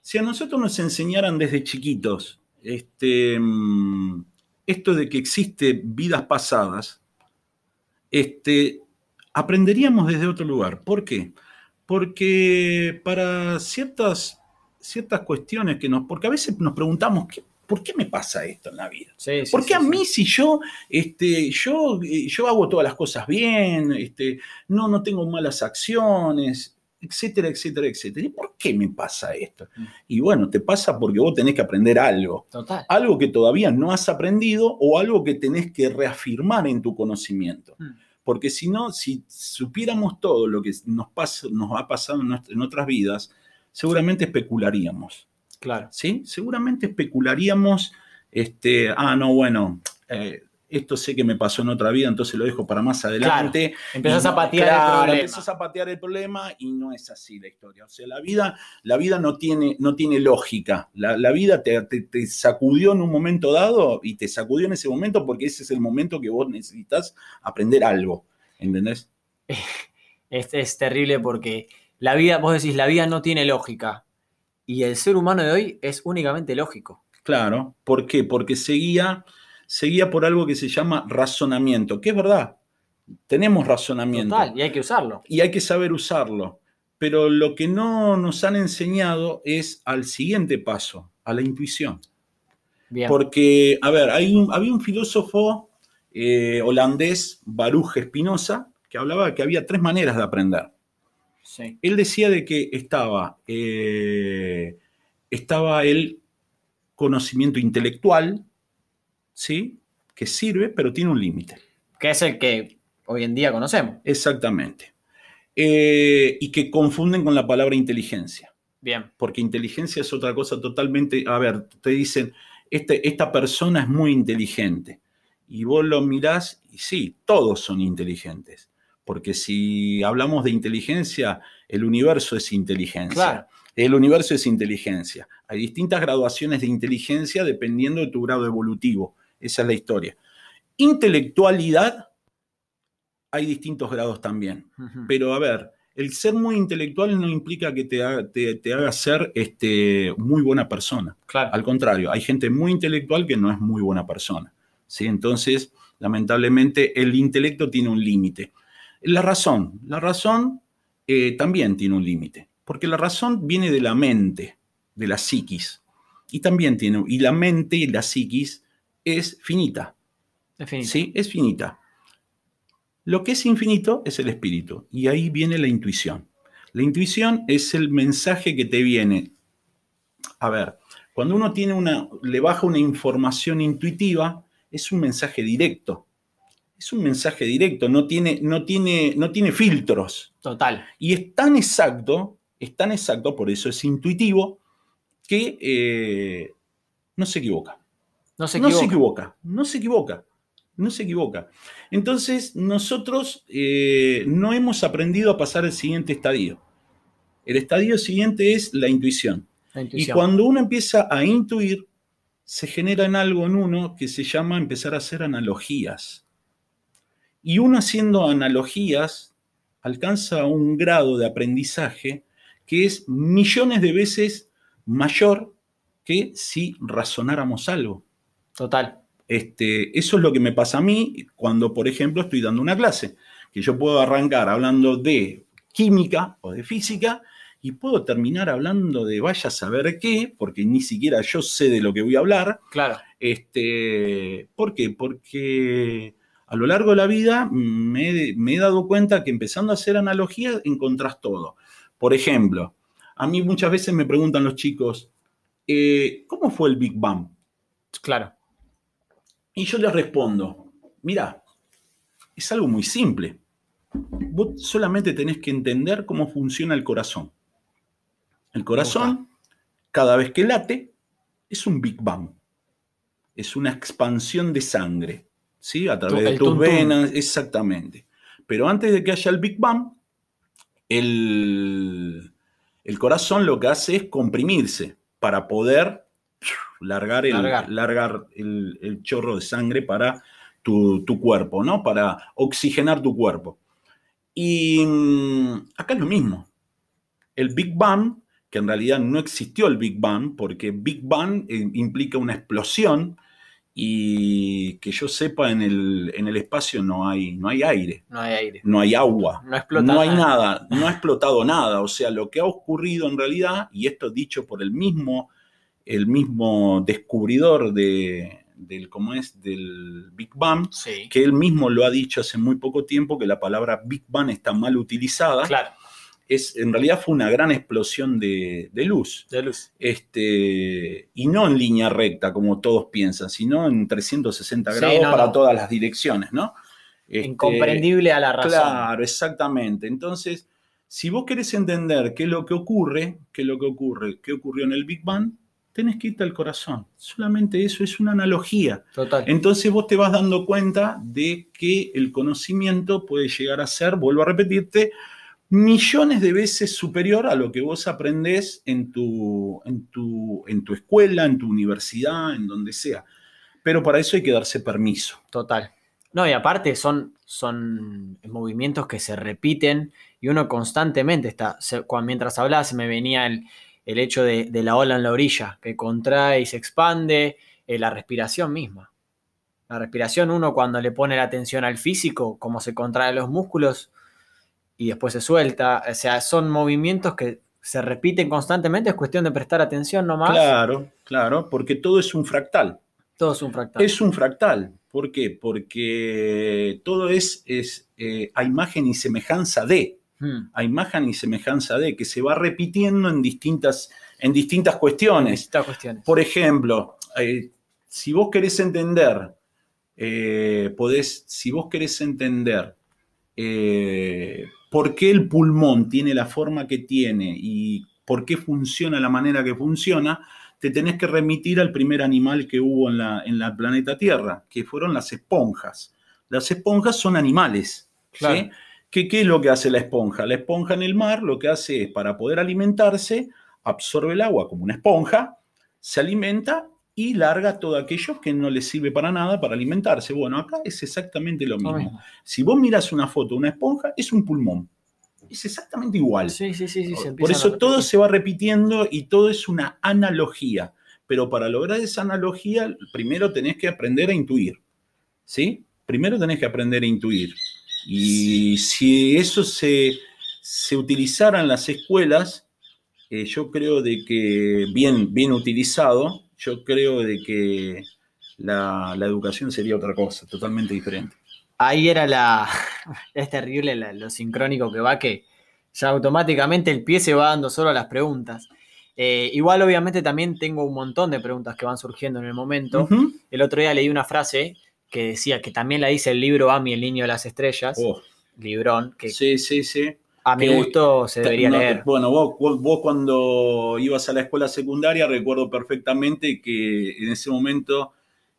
si a nosotros nos enseñaran desde chiquitos este, mm, esto de que existe vidas pasadas, este, aprenderíamos desde otro lugar. ¿Por qué? Porque para ciertas, ciertas cuestiones que nos, porque a veces nos preguntamos, ¿qué- ¿por qué me pasa esto en la vida? Sí, sí, ¿Por qué sí, a mí si yo, este, yo, eh, yo hago todas las cosas bien, este, no, no tengo malas acciones, etcétera, etcétera, etcétera? ¿Y por qué me pasa esto? Mm. Y bueno, te pasa porque vos tenés que aprender algo, Total. algo que todavía no has aprendido o algo que tenés que reafirmar en tu conocimiento. Mm. Porque si no, si supiéramos todo lo que nos, pasa, nos ha pasado en, nuestra- en otras vidas, seguramente especularíamos. Claro. ¿sí? Seguramente especularíamos, este, ah, no, bueno, eh, esto sé que me pasó en otra vida, entonces lo dejo para más adelante. Empezás Y a patear claro, el problema. empezás a patear el problema y no es así la historia. O sea, la vida, la vida no, tiene, no tiene lógica. La, la vida te, te- te sacudió en un momento dado y te sacudió en ese momento porque ese es el momento que vos necesitas aprender algo. ¿Entendés? [laughs] Es, es terrible porque la vida, vos decís, la vida no tiene lógica. Y el ser humano de hoy es únicamente lógico. Claro. ¿Por qué? Porque seguía, seguía por algo que se llama razonamiento, que es verdad. Tenemos razonamiento. Total, y hay que usarlo. y hay que saber usarlo. Pero lo que no nos han enseñado es al siguiente paso, a la intuición. Bien. Porque, a ver, hay un- había un filósofo eh, holandés, Baruch Spinoza, que hablaba que había tres maneras de aprender. Sí. Él decía de que estaba, eh, estaba el conocimiento intelectual, ¿sí? Que sirve, pero tiene un límite. Que es el que hoy en día conocemos. Exactamente. Eh, y que confunden con la palabra inteligencia, Bien. porque inteligencia es otra cosa totalmente, a ver, te dicen, este, esta persona es muy inteligente, y vos lo mirás y sí, todos son inteligentes, porque si hablamos de inteligencia, el universo es inteligencia. Claro. El universo es inteligencia. Hay distintas graduaciones de inteligencia dependiendo de tu grado evolutivo. Esa es la historia. Intelectualidad, hay distintos grados también. Pero a ver, el ser muy intelectual no implica que te haga, te, te haga ser este, muy buena persona. Claro. Al contrario, hay gente muy intelectual que no es muy buena persona. ¿sí? Entonces, lamentablemente, el intelecto tiene un límite. La razón, la razón eh, también tiene un límite, porque la razón viene de la mente, de la psiquis, y también tiene, y la mente y la psiquis es finita, Definitivo. ¿sí? Es finita. Lo que es infinito es el espíritu, y ahí viene la intuición. La intuición es el mensaje que te viene. A ver, cuando uno tiene una, le baja una información intuitiva, es un mensaje directo. Es un mensaje directo, no tiene, no tiene, no tiene filtros. Total. Y es tan exacto, es tan exacto, por eso es intuitivo, que eh, no se equivoca. No se no equivoca. se equivoca, no se equivoca, no se equivoca. Entonces, nosotros eh, no hemos aprendido a pasar al siguiente estadio. El estadio siguiente es la intuición. La Y intuición. cuando uno empieza a intuir, se genera en algo en uno que se llama empezar a hacer analogías. Y uno haciendo analogías alcanza un grado de aprendizaje que es millones de veces mayor que si razonáramos algo. Total. Este, eso es lo que me pasa a mí cuando, por ejemplo, estoy dando una clase, que yo puedo arrancar hablando de química o de física y puedo terminar hablando de vaya a saber qué, porque ni siquiera yo sé de lo que voy a hablar. Claro. Este, ¿Por qué? Porque a lo largo de la vida me, me he dado cuenta que empezando a hacer analogías encontrás todo. Por ejemplo, a mí muchas veces me preguntan los chicos, eh, ¿cómo fue el Big Bang? Claro. Y yo les respondo, mira, es algo muy simple. Vos solamente tenés que entender cómo funciona el corazón. El corazón, cada vez que late, es un Big Bang. Es una expansión de sangre, ¿sí? A través de tus venas, exactamente. Pero antes de que haya el Big Bang, el, el corazón lo que hace es comprimirse para poder largar el, largar. el, chorro de sangre para tu, cuerpo, ¿no? Para oxigenar tu cuerpo. Y mm, acá es lo mismo. El Big Bang, que en realidad no existió el Big Bang, porque Big Bang eh, implica una explosión y que yo sepa en el, en el espacio no hay, no hay aire. No hay aire. No hay agua. No, no hay nada. No ha explotado nada. O sea, lo que ha ocurrido en realidad, y esto dicho por el mismo, el mismo descubridor de, del, ¿cómo es? del Big Bang, que él mismo lo ha dicho hace muy poco tiempo, que la palabra Big Bang está mal utilizada. Claro es, en realidad fue una gran explosión de, luz. De luz. Este, y no en línea recta, como todos piensan, sino en 360 grados para todas las direcciones, ¿no? Este, Incomprendible a la razón. Claro, exactamente. Entonces, si vos querés entender qué es lo que ocurre, qué es lo que ocurre, qué ocurrió en el Big Bang, tenés que irte al corazón. Solamente eso es una analogía. Total. Entonces vos te vas dando cuenta de que el conocimiento puede llegar a ser, vuelvo a repetirte, millones de veces superior a lo que vos aprendés en tu, en tu, en tu escuela, en tu universidad, en donde sea. Pero para eso hay que darse permiso. Total. No, y aparte son, son movimientos que se repiten y uno constantemente está, mientras hablaba se me venía el, hecho de, la ola en la orilla, que contrae y se expande, eh, la respiración misma. La respiración uno cuando le pone la atención al físico, como se contrae los músculos, y después se suelta. O sea, son movimientos que se repiten constantemente, es cuestión de prestar atención nomás. Claro, claro, porque todo es un fractal. Todo es un fractal. Es un fractal. ¿Por qué? Porque todo es, es eh, a imagen y semejanza de. Hmm. A imagen y semejanza de, que se va repitiendo en distintas, en distintas cuestiones. cuestiones. Por ejemplo, eh, si vos querés entender, eh, podés, si vos querés entender por qué el pulmón tiene la forma que tiene y por qué funciona la manera que funciona, te tenés que remitir al primer animal que hubo en la, en la planeta Tierra, que fueron las esponjas. Las esponjas son animales. ¿Qué, ¿Qué es lo que hace la esponja? La esponja en el mar lo que hace es, para poder alimentarse, absorbe el agua como una esponja, se alimenta y larga todo aquello que no le sirve para nada para alimentarse. Bueno, acá es exactamente lo mismo. Si vos miras una foto de una esponja, es un pulmón. Es exactamente igual. Sí, sí, sí. Por eso todo se va repitiendo y todo es una analogía. Pero para lograr esa analogía, primero tenés que aprender a intuir. ¿Sí? Primero tenés que aprender a intuir. Y si eso se, se utilizara en las escuelas, eh, yo creo de que bien, bien utilizado, yo creo de que la, educación sería otra cosa, totalmente diferente. Ahí era la. [laughs] Es terrible lo sincrónico que va, que ya automáticamente el pie se va dando solo a las preguntas. Eh, igual, obviamente, también tengo un montón de preguntas que van surgiendo en el momento. El otro día leí una frase que decía que también la dice el libro Ami, el niño de las estrellas. Oh. Librón. Que, sí, sí, sí. A mi gusto se debería leer. Bueno, vos, vos, cuando ibas a la escuela secundaria, recuerdo perfectamente que en ese momento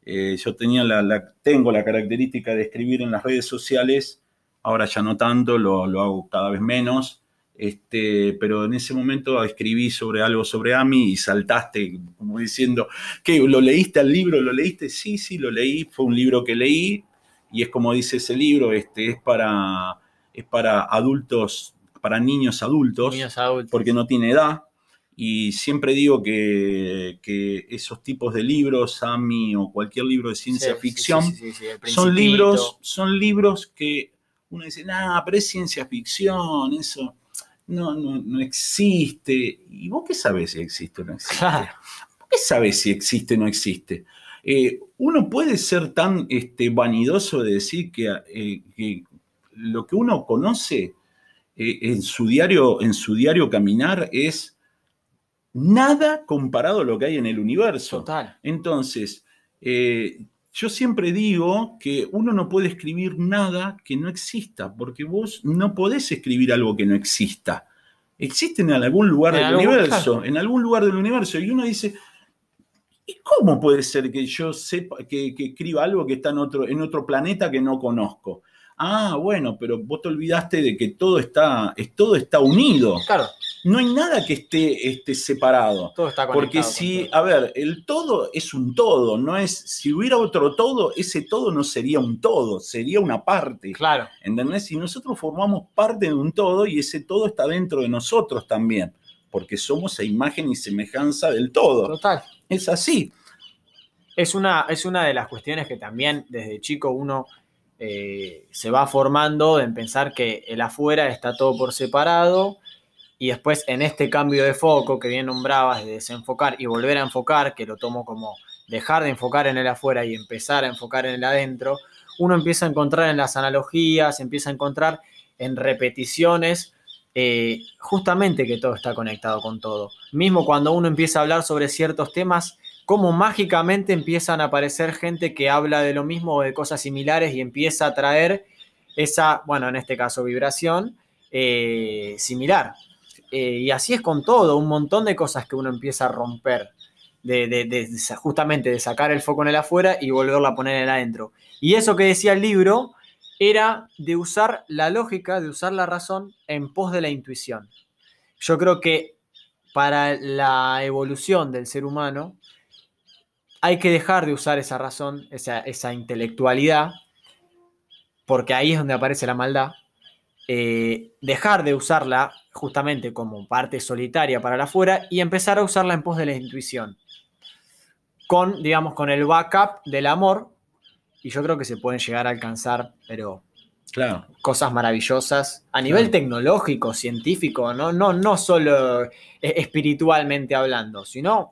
eh, yo tenía la, tengo la característica de escribir en las redes sociales, ahora ya no tanto, lo, hago cada vez menos, este, pero en ese momento escribí sobre algo sobre AMI y saltaste como diciendo, ¿qué? ¿Lo leíste al libro? ¿Lo leíste? Sí, sí, lo leí, fue un libro que leí y es como dice ese libro, este, es para es para adultos, para niños adultos, niños adultos. porque no tiene edad. Y siempre digo que, que esos tipos de libros, Sami o cualquier libro de ciencia Sí, ficción, sí, sí, son libros, son libros que uno dice, nah, pero es ciencia ficción, eso no, no, no existe. ¿Y vos qué sabés si existe o no existe? Claro. ¿Vos qué sabés si existe o no existe? Eh, uno puede ser tan este, vanidoso de decir que, eh, que lo que uno conoce eh, en, su diario, en su diario caminar es nada comparado a lo que hay en el universo. Total. Entonces, eh, yo siempre digo que uno no puede escribir nada que no exista, porque vos no podés escribir algo que no exista. Existen en algún lugar En del algún- universo, en algún lugar del universo, y uno dice, ¿y cómo puede ser que yo sepa, que, que escriba algo que está en otro, en otro planeta que no conozco? Ah, bueno, pero vos te olvidaste de que todo está, es, todo está unido. Claro, No hay nada que esté, esté separado. todo está conectado. Porque si, a ver, el todo es un todo, no es, si hubiera otro todo, ese todo no sería un todo, sería una parte. Claro, ¿Entendés? Y nosotros formamos parte de un todo y ese todo está dentro de nosotros también, porque somos a imagen y semejanza del todo. total. Es así. Es una, es una de las cuestiones que también desde chico uno eh, se va formando en pensar que el afuera está todo por separado y después en este cambio de foco que bien nombrabas de desenfocar y volver a enfocar, que lo tomo como dejar de enfocar en el afuera y empezar a enfocar en el adentro, uno empieza a encontrar en las analogías, empieza a encontrar en repeticiones eh, justamente que todo está conectado con todo. Mismo cuando uno empieza a hablar sobre ciertos temas, cómo mágicamente empiezan a aparecer gente que habla de lo mismo o de cosas similares y empieza a traer esa, bueno, en este caso vibración eh, similar. Eh, y así es con todo, un montón de cosas que uno empieza a romper, de, justamente de sacar el foco en el afuera y volverlo a poner en el adentro. Y eso que decía el libro era de usar la lógica, de usar la razón en pos de la intuición. Yo creo que para la evolución del ser humano hay que dejar de usar esa razón, esa, esa intelectualidad, porque ahí es donde aparece la maldad. eh, dejar de usarla justamente como parte solitaria para la afuera y empezar a usarla en pos de la intuición. Con, digamos, con el backup del amor. Y yo creo que se pueden llegar a alcanzar, pero Claro. cosas maravillosas a nivel Claro. tecnológico, científico, no, no, no solo eh, espiritualmente hablando, sino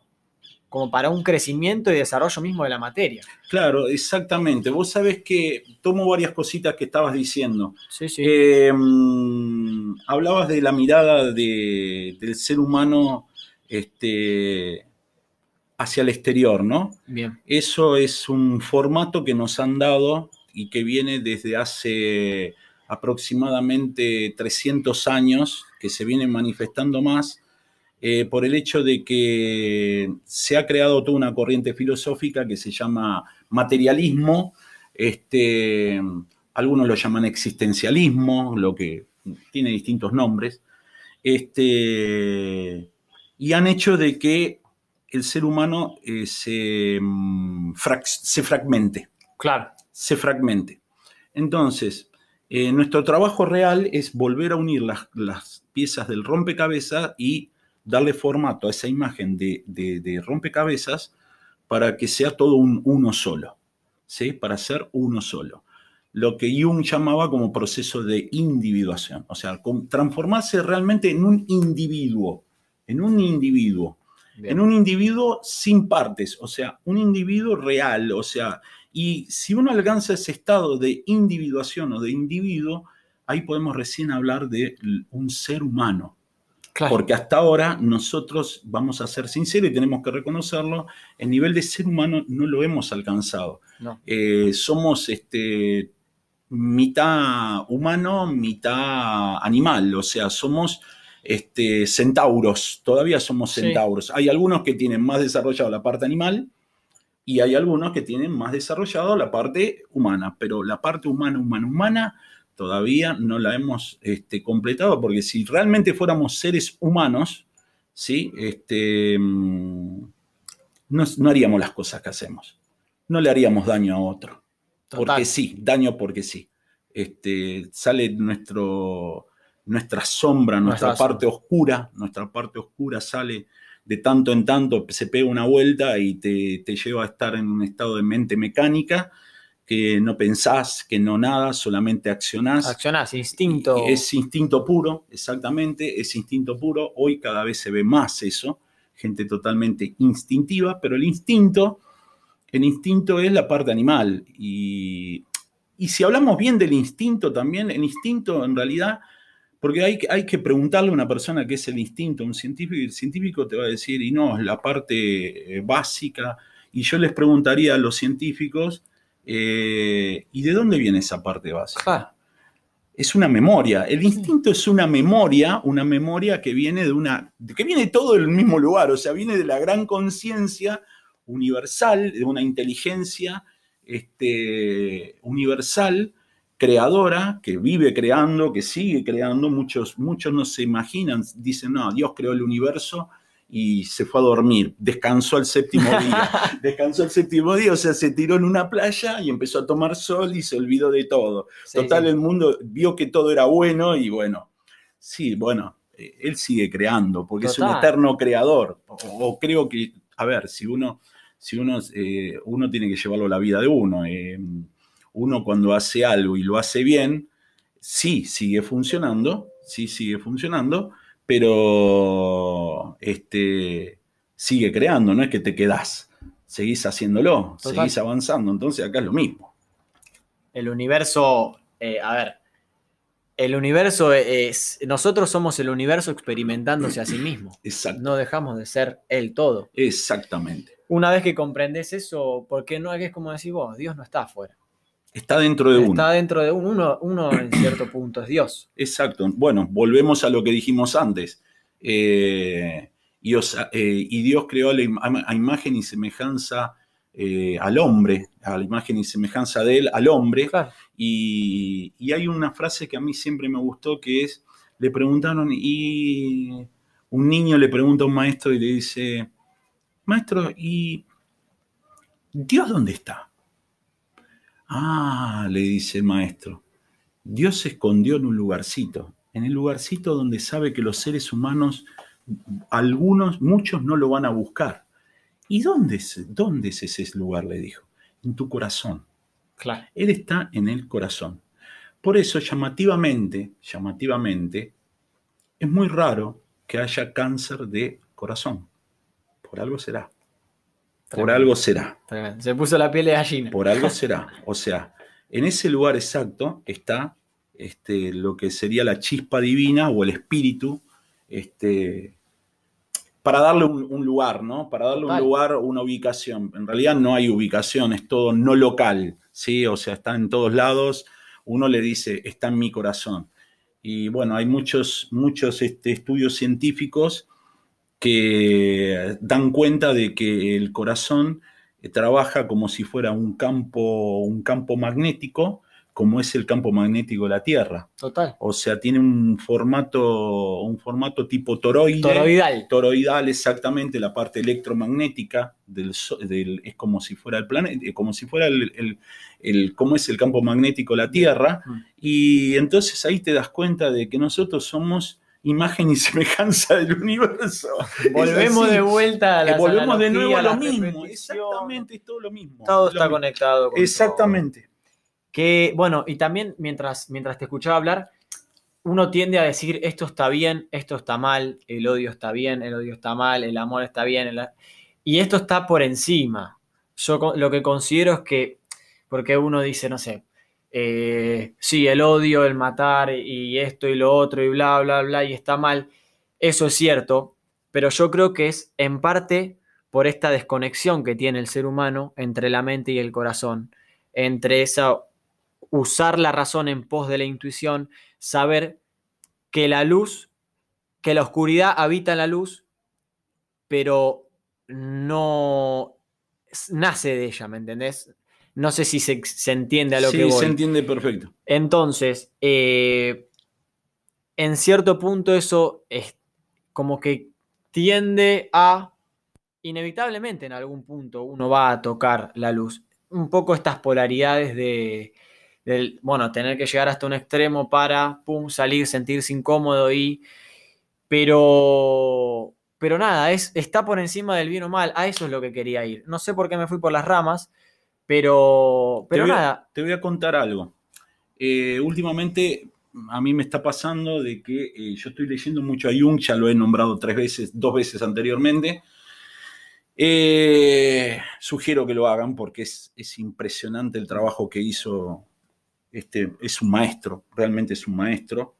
como para un crecimiento y desarrollo mismo de la materia. Claro, exactamente. Vos sabés que tomo varias cositas que estabas diciendo. Sí, sí. Eh, hablabas de la mirada de- del ser humano este, hacia el exterior, ¿no? Bien. Eso es un formato que nos han dado y que viene desde hace aproximadamente 300 años, que se viene manifestando más, eh, por el hecho de que se ha creado toda una corriente filosófica que se llama materialismo, este, algunos lo llaman existencialismo, lo que tiene distintos nombres, este, y han hecho de que el ser humano eh, se, mm, frac- se fragmente, Claro. se fragmente. Entonces, eh, nuestro trabajo real es volver a unir las, las piezas del rompecabezas y darle formato a esa imagen de, de- de rompecabezas para que sea todo un uno solo, ¿sí? Para ser uno solo. Lo que Jung llamaba como proceso de individuación, o sea, con- transformarse realmente en un individuo, en un individuo bien. en un individuo sin partes, o sea, un individuo real, o sea, y si uno alcanza ese estado de individuación o de individuo, ahí podemos recién hablar de un ser humano, Claro. porque hasta ahora nosotros, vamos a ser sinceros y tenemos que reconocerlo, el nivel de ser humano no lo hemos alcanzado. No. Eh, somos este, mitad humano, mitad animal, o sea, somos este, centauros, todavía somos Sí. centauros. Hay algunos que tienen más desarrollado la parte animal y hay algunos que tienen más desarrollado la parte humana, pero la parte humana, humana, humana, todavía no la hemos este, completado, porque si realmente fuéramos seres humanos, ¿sí? Este, mm, no, no haríamos las cosas que hacemos. No le haríamos daño a otro. Total. Porque sí, daño porque sí. Este, sale nuestro, nuestra sombra, nuestra, Nuestra parte oscura, nuestra parte oscura sale de tanto en tanto, se pega una vuelta y te, te lleva a estar en un estado de mente mecánica, que no pensás, que no nada, solamente accionás. Accionás, instinto. Es instinto puro, exactamente, es instinto puro. Hoy cada vez se ve más eso, gente totalmente instintiva, pero el instinto, el instinto es la parte animal. Y, y si hablamos bien del instinto también, el instinto en realidad, porque hay, hay que preguntarle a una persona qué es el instinto, un científico, y el científico te va a decir, y no, es la parte eh, básica. Y yo les preguntaría a los científicos, eh, ¿y de dónde viene esa parte básica? Claro. es una memoria. El instinto es una memoria, una memoria que viene de una, que viene todo del mismo lugar, o sea, viene de la gran conciencia universal, de una inteligencia este, universal, creadora, que vive creando, que sigue creando. Muchos, muchos no se imaginan, dicen, no, Dios creó el universo y se fue a dormir, descansó el séptimo [laughs] día, descansó el séptimo día, o sea, se tiró en una playa y empezó a tomar sol y se olvidó de todo. Sí, Total, sí. el mundo vio que todo era bueno y bueno, sí, bueno, eh, él sigue creando porque es un eterno creador. O, o creo que, a ver, si uno, si uno, eh, uno tiene que llevarlo a la vida de uno. eh, uno cuando hace algo y lo hace bien, sí sigue funcionando, sí sigue funcionando, pero este, sigue creando, no es que te quedás, seguís haciéndolo, Total. seguís avanzando, entonces acá es lo mismo. El universo, eh, a ver, el universo es, nosotros somos el universo experimentándose a sí mismo. [clears throat] Exacto, No dejamos de ser el todo. exactamente. Una vez que comprendes eso, porque no es como decís vos, Dios no está afuera. Está dentro de uno. Está dentro de uno. Uno, uno en [clears throat] cierto punto es Dios. Exacto. Bueno, volvemos a lo que dijimos antes. Eh, y, os- eh, y Dios creó a, imagen y semejanza eh, al hombre, a la imagen y semejanza de él, al hombre. Claro. Y, y hay una frase que a mí siempre me gustó que es, le preguntaron y un niño le pregunta a un maestro y le dice, maestro, ¿y Dios dónde está? Ah, le dice el maestro, Dios se escondió en un lugarcito, en el lugarcito donde sabe que los seres humanos, algunos, muchos no lo van a buscar. ¿Y dónde es, dónde es ese lugar? le dijo. En tu corazón. Claro. Él está en el corazón. Por eso, llamativamente, llamativamente, es muy raro que haya cáncer de corazón. Por algo será. Por algo será. Tremendo. Se puso la piel de gallina. Por algo [laughs] será. O sea, en ese lugar exacto está este, lo que sería la chispa divina o el espíritu, este, para darle un, un lugar, ¿no? Para darle Total. un lugar, una ubicación. En realidad no hay ubicación, es todo no local, ¿sí? O sea, está en todos lados. Uno le dice, está en mi corazón. Y bueno, hay muchos, muchos este, estudios científicos que dan cuenta de que el corazón eh, trabaja como si fuera un campo, un campo magnético, como es el campo magnético de la Tierra. Total. O sea, tiene un formato, un formato tipo toroide. Toroidal. Toroidal, exactamente, la parte electromagnética del, del- es como si fuera el planeta, como si fuera el, el- el- cómo es el campo magnético de la Tierra. Mm. Y entonces ahí te das cuenta de que nosotros somos imagen y [laughs] semejanza del universo. [laughs] Volvemos de vuelta a Que las volvemos de nuevo a lo la mismo. Exactamente, es todo lo mismo. Todo está conectado. con todo. Exactamente. Que, bueno, y también mientras, mientras te escuchaba hablar, uno tiende a decir esto está bien, esto está mal, el odio está bien, el odio está mal, el amor está bien, el- y esto está por encima. Yo lo que considero es que, porque uno dice, no sé, eh, sí, el odio, el matar y esto y lo otro y bla, bla, bla, y está mal, eso es cierto, pero yo creo que es en parte por esta desconexión que tiene el ser humano entre la mente y el corazón, entre esa usar la razón en pos de la intuición, saber que la luz, que la oscuridad habita la luz, pero no nace de ella, ¿me entendés? No sé si se, se entiende a lo sí, que voy. se entiende perfecto. Entonces, eh, en cierto punto eso es como que tiende a, inevitablemente en algún punto uno va a tocar la luz. Un poco estas polaridades de, del, bueno, tener que llegar hasta un extremo para, pum, salir, sentirse incómodo y, pero, pero nada, es, está por encima del bien o mal, a eso es lo que quería ir. No sé por qué me fui por las ramas, pero, pero te voy nada. A, te voy a contar algo. Eh, últimamente a mí me está pasando de que eh, yo estoy leyendo mucho a Jung, ya lo he nombrado tres veces, dos veces anteriormente. Eh, sugiero que lo hagan porque es, es, impresionante el trabajo que hizo. Este, es un maestro, realmente es un maestro.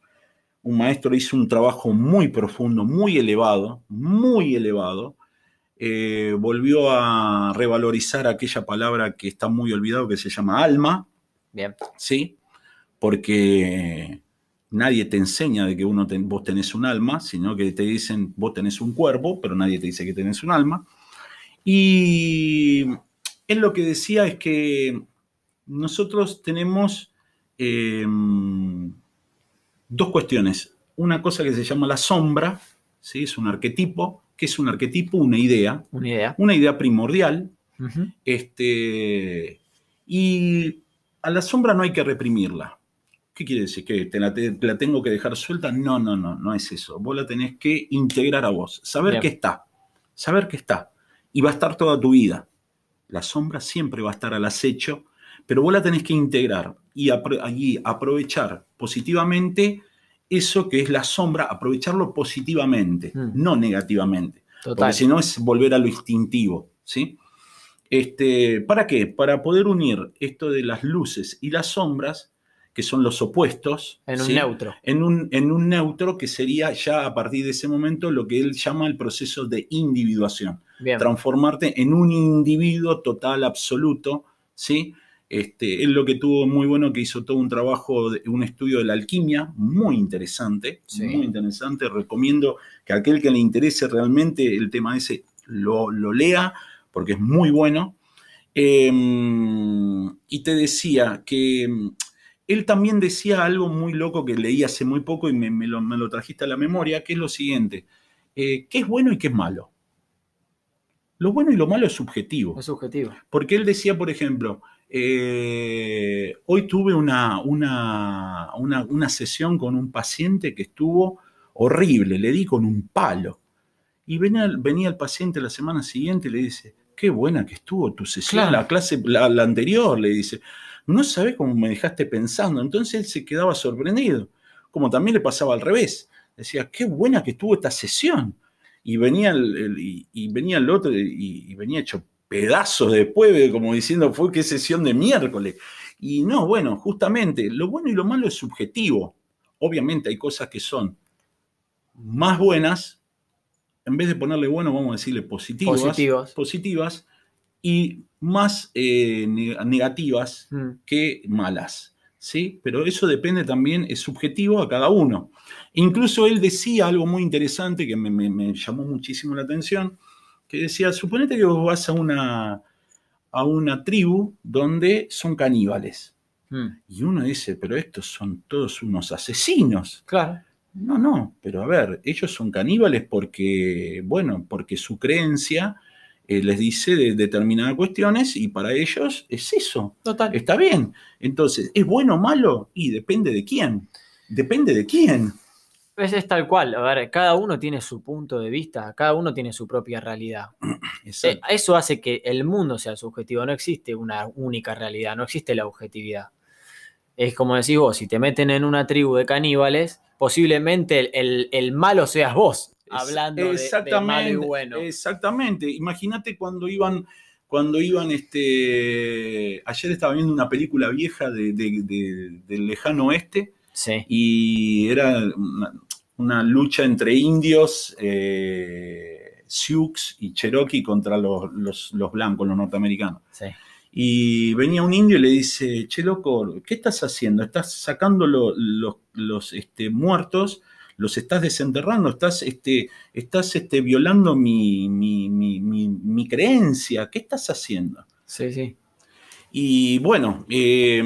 Un maestro hizo un trabajo muy profundo, muy elevado, muy elevado. Eh, volvió a revalorizar aquella palabra que está muy olvidado, que se llama alma. Bien. ¿Sí? Porque nadie te enseña de que uno ten, vos tenés un alma, sino que te dicen vos tenés un cuerpo, pero nadie te dice que tenés un alma. Y él lo que decía es que nosotros tenemos eh, dos cuestiones. Una cosa que se llama la sombra, ¿sí? es un arquetipo. ¿Qué es un arquetipo? Una idea. Una idea. Una idea primordial. Uh -huh. este, y a la sombra no hay que reprimirla. ¿Qué quiere decir? ¿Que te la, te la, tengo que dejar suelta? No, no, no, no es eso. Vos la tenés que integrar a vos. Saber Bien. que está. Saber que está. Y va a estar toda tu vida. La sombra siempre va a estar al acecho, pero vos la tenés que integrar y allí aprovechar positivamente eso que es la sombra, aprovecharlo positivamente, mm. no negativamente. Total. Porque si no es volver a lo instintivo, ¿sí? Este, ¿Para qué? Para poder unir esto de las luces y las sombras, que son los opuestos. En un ¿sí? neutro. En un, en un neutro que sería ya a partir de ese momento lo que él llama el proceso de individuación. Bien. Transformarte en un individuo total, absoluto, ¿sí? Este, él lo que tuvo muy bueno que hizo todo un trabajo, de, un estudio de la alquimia, muy interesante, Sí. muy interesante. Recomiendo que aquel que le interese realmente el tema ese lo, lo lea, porque es muy bueno. Eh, y te decía que mm, él también decía algo muy loco que leí hace muy poco y me, me lo, me lo trajiste a la memoria, que es lo siguiente, eh, ¿qué es bueno y qué es malo? Lo bueno y lo malo es subjetivo. Es subjetivo. Porque él decía, por ejemplo, eh, hoy tuve una, una, una, una, sesión con un paciente que estuvo horrible, le di con un palo. Y venía, venía el paciente la semana siguiente y le dice, qué buena que estuvo tu sesión, Claro. la clase, la, la anterior, le dice, no sabes cómo me dejaste pensando. Entonces él se quedaba sorprendido, como también le pasaba al revés. Decía, qué buena que estuvo esta sesión. Y venía el, el- y, y venía el otro y, y venía hecho pedazos después, como diciendo, fue qué sesión de miércoles. Y no, bueno, justamente, lo bueno y lo malo es subjetivo. Obviamente hay cosas que son más buenas, en vez de ponerle bueno, vamos a decirle positivas, Positivos. positivas y más eh, ne- negativas Mm. que malas. ¿sí? Pero eso depende también, es subjetivo a cada uno. Incluso él decía algo muy interesante que me, me- me llamó muchísimo la atención, que decía, suponete que vos vas a una, a una tribu donde son caníbales. Mm. Y uno dice, pero estos son todos unos asesinos. Claro. No, no, pero a ver, ellos son caníbales porque, bueno, porque su creencia eh, les dice de determinadas cuestiones y para ellos es eso. Total. Está bien. Entonces, ¿es bueno o malo? Y depende de quién. Depende de quién. Es, es tal cual. A ver, cada uno tiene su punto de vista, cada uno tiene su propia realidad. [clears throat] Eh, Exacto. eso hace que el mundo sea subjetivo. No existe una única realidad, no existe la objetividad. Es como decís vos, si te meten en una tribu de caníbales, posiblemente el, el- el malo seas vos, hablando de- de, malo y bueno. Exactamente. Imagínate cuando iban, cuando iban, este. Ayer estaba viendo una película vieja de- de- de- del lejano oeste. Sí, y era una, una lucha entre indios, eh, Sioux y Cherokee contra los, los- los blancos, los norteamericanos. sí. Y venía un indio y le dice, che loco, ¿qué estás haciendo? ¿Estás sacando lo- los, los, este, muertos? ¿Los estás desenterrando? ¿Estás, este, estás este, violando mi, mi- mi- mi- mi creencia? ¿Qué estás haciendo? Sí, sí. Y bueno, eh,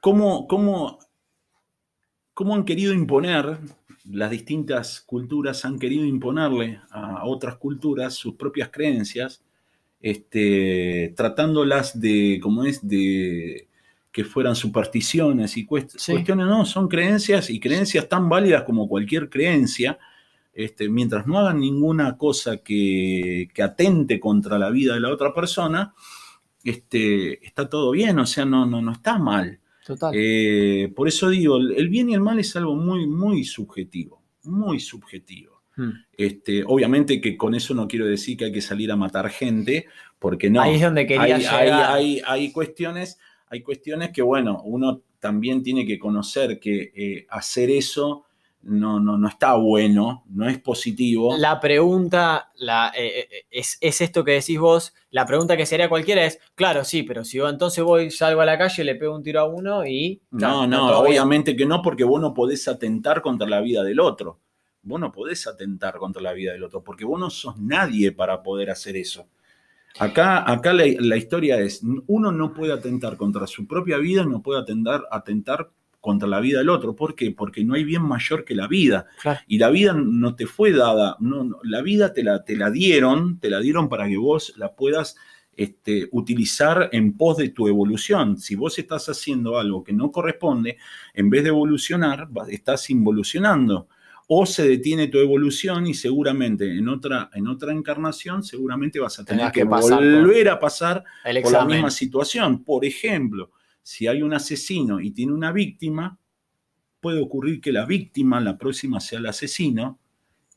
¿cómo, cómo, cómo han querido imponer, las distintas culturas han querido imponerle a otras culturas sus propias creencias? este, tratándolas de, como es, de que fueran supersticiones y cuestiones, no, son creencias y creencias tan válidas como cualquier creencia, este, mientras no hagan ninguna cosa que, atente contra la vida de la otra persona, este, está todo bien, o sea, no, no, no está mal. Total. Eh, por eso digo, el bien y el mal es algo muy, muy subjetivo, muy subjetivo. Hmm. Este, obviamente que con eso no quiero decir que hay que salir a matar gente, porque no. Ahí es donde quería hay, llegar. Hay, hay, cuestiones, hay cuestiones que, bueno, uno también tiene que conocer que eh, hacer eso no, no, no está bueno, no es positivo. La pregunta la, eh, eh, es, esto que decís vos, la pregunta que sería cualquiera es, claro, sí, pero si yo entonces voy, salgo a la calle, le pego un tiro a uno y... No, no, obviamente que no, porque vos no podés atentar contra la vida del otro. Vos no podés atentar contra la vida del otro, porque vos no sos nadie para poder hacer eso. Acá, acá la, historia es, uno no puede atentar contra su propia vida, no puede atentar, atentar contra la vida del otro. ¿Por qué? Porque no hay bien mayor que la vida. Y la vida no te fue dada, no, la vida te la, te la dieron, te la dieron para que vos la puedas este, utilizar en pos de tu evolución. Si vos estás haciendo algo que no corresponde, en vez de evolucionar, estás involucionando. O se detiene tu evolución y seguramente en otra, en otra encarnación seguramente vas a tener que, volver a pasar por la misma situación. Por ejemplo, si hay un asesino y tiene una víctima, puede ocurrir que la víctima, la próxima, sea el asesino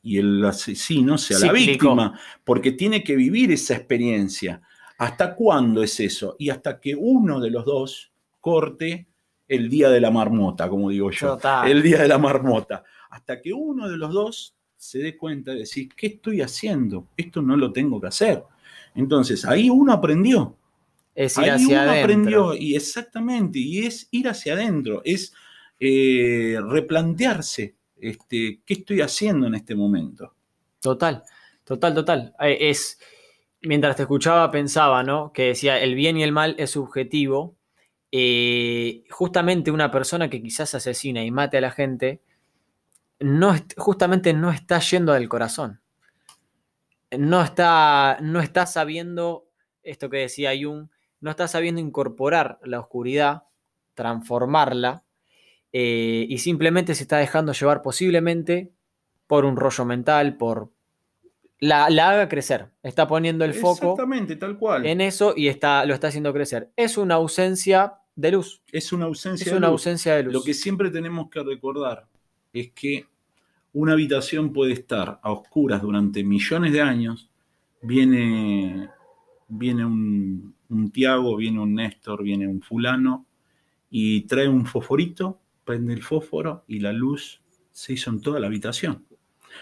y el asesino sea la víctima, porque tiene que vivir esa experiencia. ¿Hasta cuándo es eso? Y hasta que uno de los dos corte el día de la marmota, como digo yo. El día de la marmota. Hasta que uno de los dos se dé cuenta de decir, ¿qué estoy haciendo? Esto no lo tengo que hacer. Entonces, ahí uno aprendió. Es ir hacia adentro. aprendió, y exactamente, y es ir hacia adentro, es eh, replantearse este, qué estoy haciendo en este momento. Total, total, total. Eh, es, mientras te escuchaba pensaba, ¿no? Que decía, el bien y el mal es subjetivo. Eh, justamente una persona que quizás asesina y mate a la gente, no, justamente no está yendo del corazón. No está, no está sabiendo esto que decía Jung, no está sabiendo incorporar la oscuridad, transformarla, eh, y simplemente se está dejando llevar posiblemente por un rollo mental, por... La, haga crecer, está poniendo el foco tal cual. en eso y está, lo está haciendo crecer. Es una ausencia de luz. Es una ausencia, es una ausencia de luz. Lo que siempre tenemos que recordar es que una habitación puede estar a oscuras durante millones de años, viene, viene un, un Tiago, viene un Néstor, viene un fulano y trae un fosforito, prende el fósforo y la luz se hizo en toda la habitación.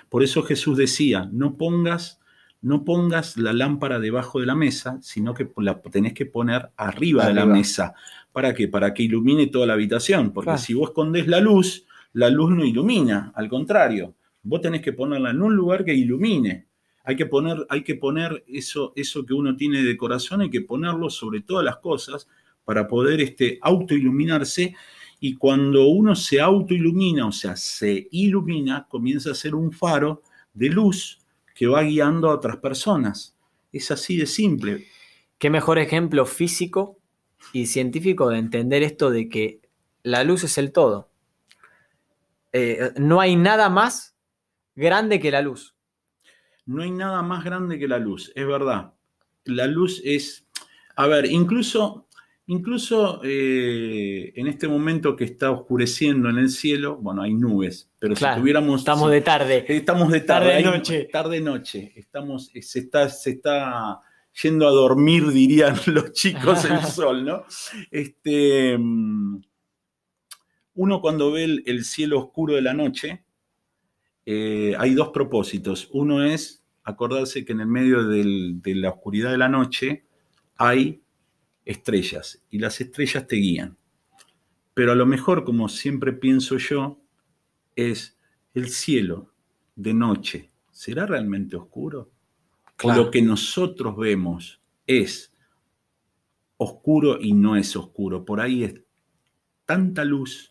Por eso Jesús decía, no pongas, no pongas la lámpara debajo de la mesa, sino que la tenés que poner arriba, de la mesa. ¿Para qué? Para que ilumine toda la habitación. Porque si vos escondés la luz, la luz no ilumina, al contrario, vos tenés que ponerla en un lugar que ilumine. Hay que poner, hay que poner eso, eso que uno tiene de corazón, hay que ponerlo sobre todas las cosas para poder este, autoiluminarse. Y cuando uno se autoilumina, o sea, se ilumina, comienza a ser un faro de luz que va guiando a otras personas. Es así de simple. Qué mejor ejemplo físico y científico de entender esto de que la luz es el todo. Eh, no hay nada más grande que la luz no hay nada más grande que la luz, es verdad. La luz es, a ver, incluso, incluso eh, en este momento que está oscureciendo en el cielo, bueno, hay nubes, pero si tuviéramos... Estamos de tarde. Estamos de tarde. Tarde noche. Tarde noche. Estamos, eh, se está, se está yendo a dormir, dirían [laughs] los chicos, el [laughs] sol, ¿no? Este, mm, uno cuando ve el, cielo oscuro de la noche, eh, hay dos propósitos. Uno es acordarse que en el medio de la oscuridad de la noche hay estrellas y las estrellas te guían. Pero a lo mejor, como siempre pienso yo, es el cielo de noche. ¿Será realmente oscuro? O lo que nosotros vemos es oscuro y no es oscuro. Por ahí es tanta luz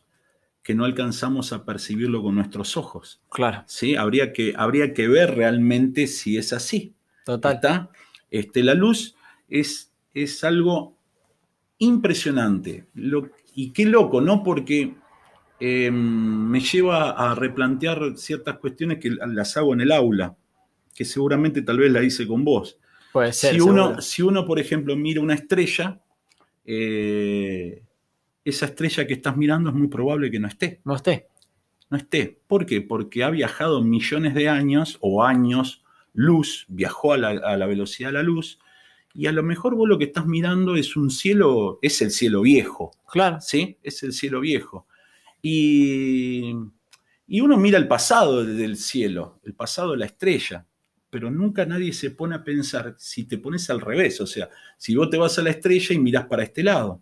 que no alcanzamos a percibirlo con nuestros ojos. Claro. ¿sí? Habría, que, habría que ver realmente si es así. Total. Este, la luz, es, es algo impresionante. y qué loco, ¿no? Porque em, me lleva a replantear ciertas cuestiones que las hago en el aula, que seguramente tal vez la hice con vos. Puede ser. Si uno, si uno, por ejemplo, mira una estrella, eh, esa estrella que estás mirando es muy probable que no esté. No esté. No esté. ¿Por qué? Porque ha viajado millones de años o años luz, viajó a la, a la velocidad de la luz, y a lo mejor vos lo que estás mirando es un cielo, es el cielo viejo. Claro. ¿Sí? Es el cielo viejo. Y, y uno mira el pasado del cielo, el pasado de la estrella, pero nunca nadie se pone a pensar si te pones al revés, o sea, si vos te vas a la estrella y mirás para este lado,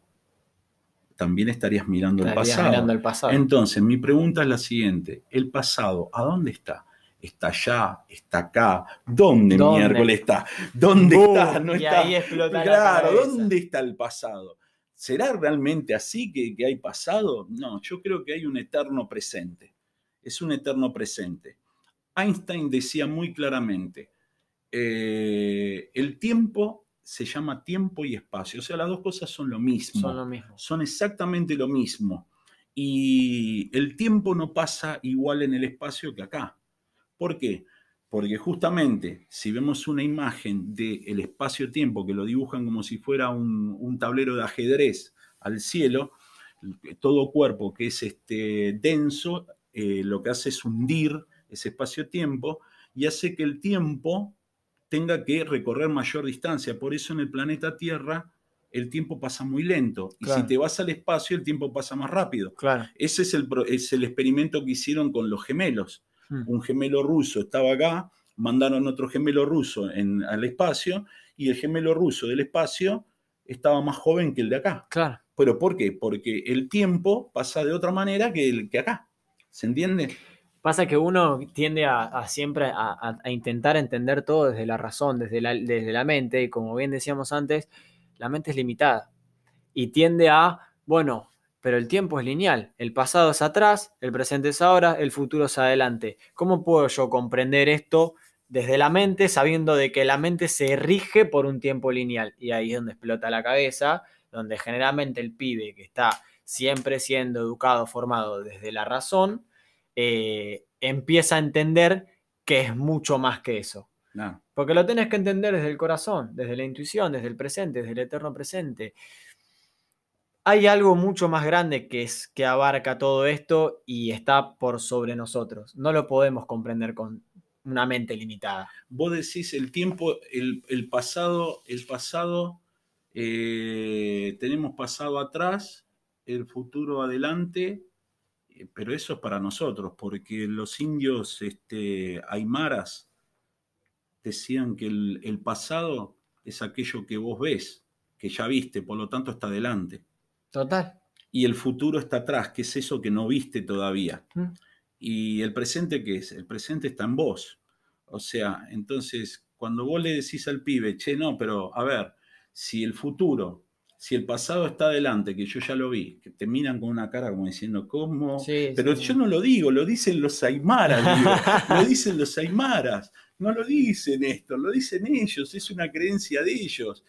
también estarías mirando el pasado. Mirando el pasado. Entonces, mi pregunta es la siguiente, ¿el pasado a dónde está? está allá, está acá. ¿Dónde, miércoles está? ¿Dónde está? No y está. ahí explota claro, ¿dónde está el pasado? ¿Será realmente así que, hay pasado? No, yo creo que hay un eterno presente. Es un eterno presente. Einstein decía muy claramente, eh, el tiempo se llama tiempo y espacio. O sea, las dos cosas son lo mismo. Son lo mismo. Son exactamente lo mismo. Y el tiempo no pasa igual en el espacio que acá. ¿Por qué? Porque justamente si vemos una imagen del espacio-tiempo que lo dibujan como si fuera un, tablero de ajedrez al cielo, todo cuerpo que es este, denso eh, lo que hace es hundir ese espacio-tiempo y hace que el tiempo tenga que recorrer mayor distancia. Por eso en el planeta Tierra el tiempo pasa muy lento. Y si te vas al espacio, el tiempo pasa más rápido. Claro. Ese es el, es el experimento que hicieron con los gemelos. Hmm. un gemelo ruso estaba acá, mandaron otro gemelo ruso en, al espacio y el gemelo ruso del espacio estaba más joven que el de acá. Claro. ¿Pero por qué? Porque el tiempo pasa de otra manera que el que acá. ¿Se entiende? Pasa que uno tiende a, siempre a, intentar entender todo desde la razón, desde la, desde la mente, y como bien decíamos antes, la mente es limitada. Y tiende a, bueno, pero el tiempo es lineal. El pasado es atrás, el presente es ahora, el futuro es adelante. ¿Cómo puedo yo comprender esto desde la mente, sabiendo de que la mente se rige por un tiempo lineal? Y ahí es donde explota la cabeza, donde generalmente el pibe que está siempre siendo educado, formado desde la razón, eh, empieza a entender que es mucho más que eso. Porque lo tenés que entender desde el corazón, desde la intuición, desde el presente, desde el eterno presente hay algo mucho más grande que, es, que abarca todo esto y está por sobre nosotros. No lo podemos comprender con una mente limitada. Vos decís el tiempo, el, pasado, el pasado, eh, tenemos pasado atrás, el futuro adelante, pero eso es para nosotros, porque los indios este, aymaras decían que el, el pasado es aquello que vos ves, que ya viste, por lo tanto está adelante. Total. Y el futuro está atrás, que es eso que no viste todavía. Mm. Y el presente, ¿qué es? El presente está en vos. O sea, entonces, cuando vos le decís al pibe, che, no, pero a ver, si el futuro, si el pasado está adelante, que yo ya lo vi, que te miran con una cara como diciendo, ¿cómo? pero yo no lo digo, lo dicen los aymaras, [laughs] lo dicen los aymaras, no lo dicen esto, lo dicen ellos, es una creencia de ellos.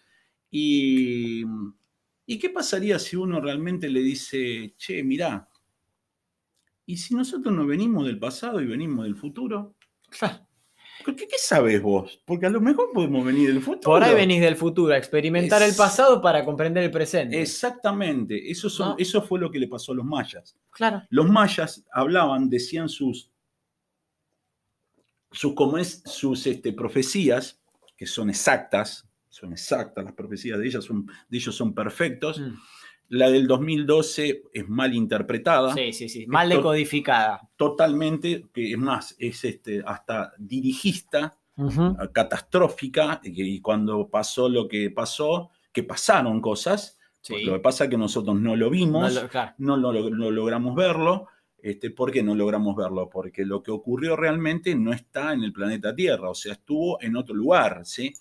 Y ¿Y qué pasaría si uno realmente le dice, che, mirá, ¿y si nosotros no venimos del pasado y venimos del futuro? ¿Qué, ¿Qué, sabes vos? Porque a lo mejor podemos venir del futuro. Por ahí venís del futuro, a experimentar el pasado para comprender el presente. Exactamente, eso, son, eso fue lo que le pasó a los mayas. Claro. Los mayas hablaban, decían sus, sus, como es, sus este, profecías, que son exactas, son exactas, las profecías de, ellas son, de ellos son perfectos. Mm. La del 2012 es mal interpretada. Sí, sí, sí, mal decodificada. Totalmente, que es más, es este, hasta dirigista, catastrófica, y cuando pasó lo que pasó, que pasaron cosas, lo que pasa es que nosotros no lo vimos, no, lo, logramos verlo. Este, ¿Por qué no logramos verlo? Porque lo que ocurrió realmente no está en el planeta Tierra, o sea, estuvo en otro lugar, ¿sí?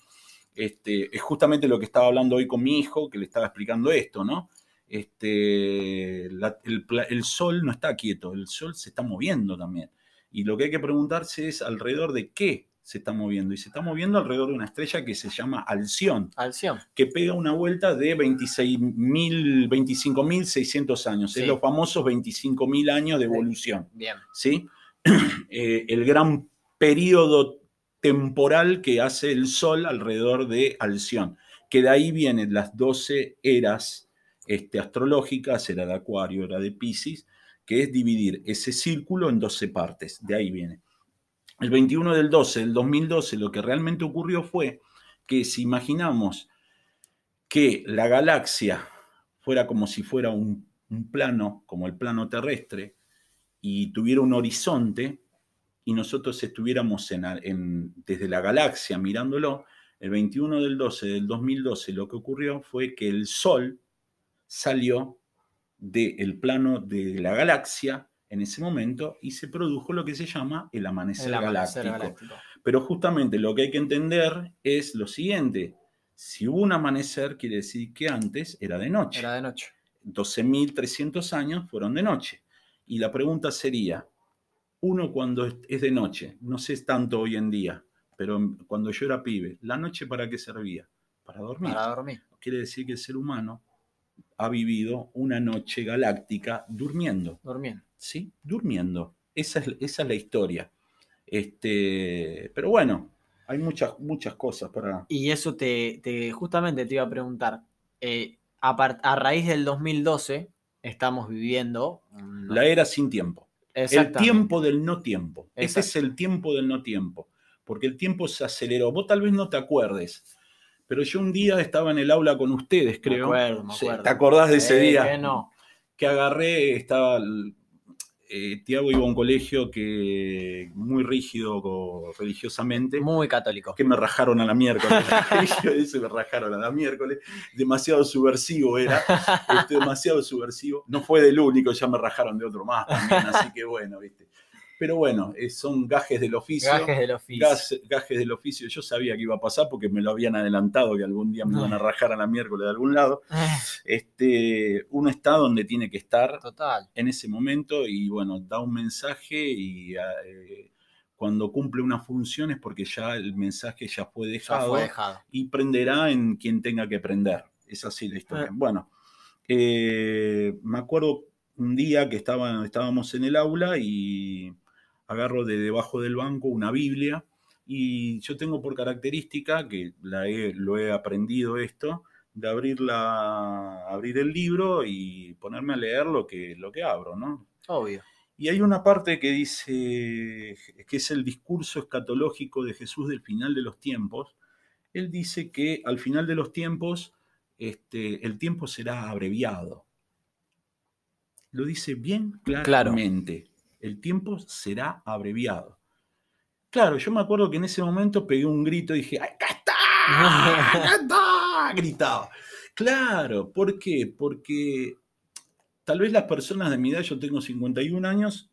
Este, es justamente lo que estaba hablando hoy con mi hijo, que le estaba explicando esto, ¿no? Este, el, sol no está quieto, el sol se está moviendo también. Y lo que hay que preguntarse es alrededor de qué se está moviendo. Y se está moviendo alrededor de una estrella que se llama Alción, Alción. que pega una vuelta de 26.000, 25.600 años. Sí. Es los famosos 25.000 años de evolución. Bien. ¿sí? [clears throat] Eh, el gran periodo temporal que hace el Sol alrededor de Alción, que de ahí vienen las 12 eras este, astrológicas, era de Acuario, era de Pisces, que es dividir ese círculo en 12 partes, de ahí viene. El 21 del 12 del 2012 lo que realmente ocurrió fue que si imaginamos que la galaxia fuera como si fuera un, plano, como el plano terrestre, y tuviera un horizonte, y nosotros estuviéramos desde la galaxia mirándolo, el 21 del 12 del 2012 lo que ocurrió fue que el Sol salió del plano de la galaxia en ese momento y se produjo lo que se llama el amanecer, El amanecer galáctico. galáctico. Pero justamente lo que hay que entender es lo siguiente. Si hubo un amanecer, quiere decir que antes era de noche. Era de noche. 12.300 años fueron de noche. Y la pregunta sería, uno cuando es- es de noche, no sé tanto hoy en día, pero cuando yo era pibe, ¿la noche para qué servía? Para dormir. Para dormir. Quiere decir que el ser humano ha vivido una noche galáctica durmiendo. Durmiendo. ¿sí? Durmiendo. Esa es, esa es la historia. Este, pero bueno, hay muchas, muchas cosas para... Y eso te, te- justamente te iba a preguntar. eh, a, par- a raíz del 2012 estamos viviendo. La era sin tiempo. El tiempo del no tiempo. Ese es el tiempo del no tiempo. Porque el tiempo se aceleró. Vos tal vez no te acuerdes. Pero yo un día estaba en el aula con ustedes, creo. acuerdo, me Sí, acuerdo. ¿Te acordás de ese Eh, día? que no. que agarré, estaba, eh, Tiago iba a un colegio que muy rígido co- religiosamente, Muy católico. que me rajaron a la miércoles, [laughs] [laughs] ese me rajaron a la miércoles, demasiado subversivo era, este, demasiado subversivo, no fue del único, ya me rajaron de otro más también, así que bueno, viste. Pero bueno, eh, son gajes del oficio. Gajes del oficio. gajes del oficio, yo sabía que iba a pasar porque me lo habían adelantado que algún día me iban a rajar a la miércoles de algún lado. Este, uno está donde tiene que estar, Total. en ese momento y bueno, da un mensaje y eh, cuando cumple una función es porque ya el mensaje ya fue Ya dejado fue dejado. y prenderá en quien tenga que prender. Es así la historia. Ah. Bueno, eh, me acuerdo un día que estaba, estábamos en el aula y agarro de debajo del banco una Biblia y yo tengo por característica, que la he- lo he aprendido esto, de abrir, la, abrir el libro y ponerme a leer lo que, lo que abro, ¿no? Obvio. Y hay una parte que dice, que es el discurso escatológico de Jesús del final de los tiempos. Él dice que al final de los tiempos este, el tiempo será abreviado. Lo dice bien claramente. El tiempo será abreviado. Claro, yo me acuerdo que en ese momento pegué un grito y dije, ¡acá está! ¡Acá [laughs] está! Gritaba. Claro, ¿por qué? Porque tal vez las personas de mi edad, yo tengo 51 años,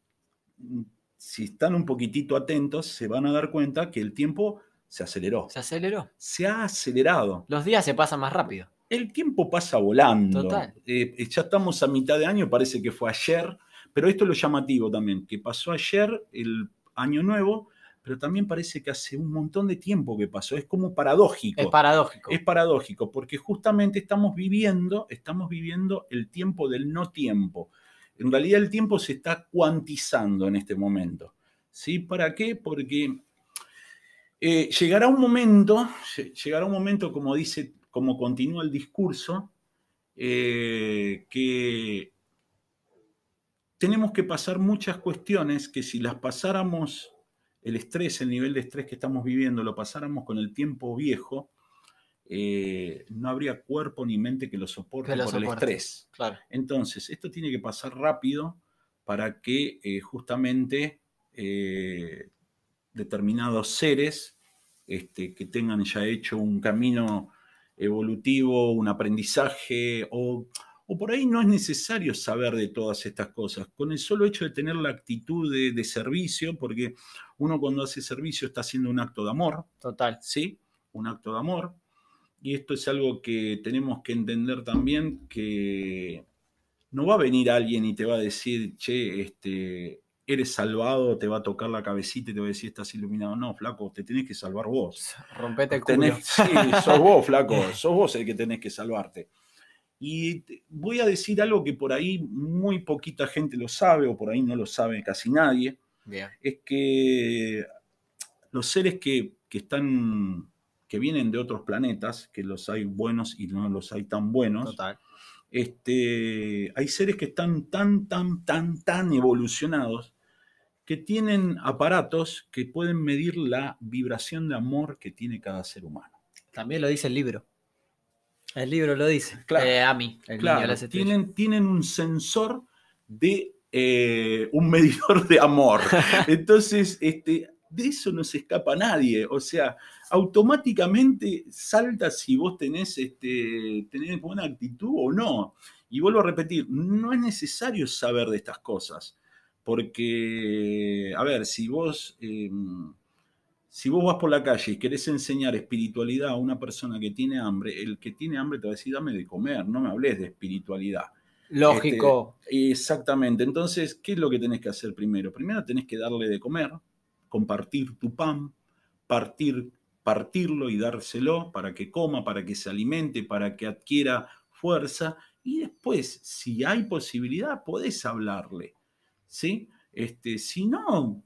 si están un poquitito atentos, se van a dar cuenta que el tiempo se aceleró. Se aceleró. Se ha acelerado. Los días se pasan más rápido. El tiempo pasa volando. Total. Eh, ya estamos a mitad de año, parece que fue ayer, pero esto es lo llamativo también, que pasó ayer el año nuevo, pero también parece que hace un montón de tiempo que pasó. Es como paradójico. Es paradójico. Es paradójico, porque justamente estamos viviendo, estamos viviendo el tiempo del no tiempo. En realidad el tiempo se está cuantizando en este momento. ¿Sí? ¿Para qué? Porque eh, llegará un momento, lle- llegará un momento, como dice, como continúa el discurso, eh, que tenemos que pasar muchas cuestiones que si las pasáramos, el estrés, el nivel de estrés que estamos viviendo, lo pasáramos con el tiempo viejo, eh, no habría cuerpo ni mente que lo soporte Que lo por el estrés. Claro. Entonces, esto tiene que pasar rápido para que eh, justamente eh, determinados seres este, que tengan ya hecho un camino evolutivo, un aprendizaje, o, o por ahí no es necesario saber de todas estas cosas. Con el solo hecho de tener la actitud de, de servicio, porque uno cuando hace servicio está haciendo un acto de amor, Total. ¿sí? Un acto de amor. Y esto es algo que tenemos que entender también, que no va a venir alguien y te va a decir, che, este, eres salvado, te va a tocar la cabecita y te va a decir, estás iluminado. No, flaco, te tenés que salvar vos. Rompete el Tenés- culo. [laughs] sí, sos vos, flaco, [laughs] sos vos el que tenés que salvarte. Y voy a decir algo que por ahí muy poquita gente lo sabe, o por ahí no lo sabe casi nadie, Bien. es que los seres que, que están, que vienen de otros planetas, que los hay buenos y no los hay tan buenos, Total. este, hay seres que están tan, tan, tan, tan evolucionados que tienen aparatos que pueden medir la vibración de amor que tiene cada ser humano. También lo dice el libro. El libro lo dice. Claro. Eh, Ami, el niño de Claro, las tienen, tienen un sensor de eh, un medidor de amor. [laughs] Entonces, este, de eso no se escapa nadie. O sea, automáticamente salta si vos tenés, este, tenés buena actitud o no. Y vuelvo a repetir, no es necesario saber de estas cosas. Porque, a ver, si vos, eh, si vos vas por la calle y querés enseñar espiritualidad a una persona que tiene hambre, el que tiene hambre te va a decir, dame de comer, no me hables de espiritualidad. Lógico. Exactamente. Entonces, ¿qué es lo que tenés que hacer primero? Primero tenés que darle de comer, compartir tu pan, partir, partirlo y dárselo para que coma, para que se alimente, para que adquiera fuerza. Y después, si hay posibilidad, podés hablarle. ¿Sí? Este, si no,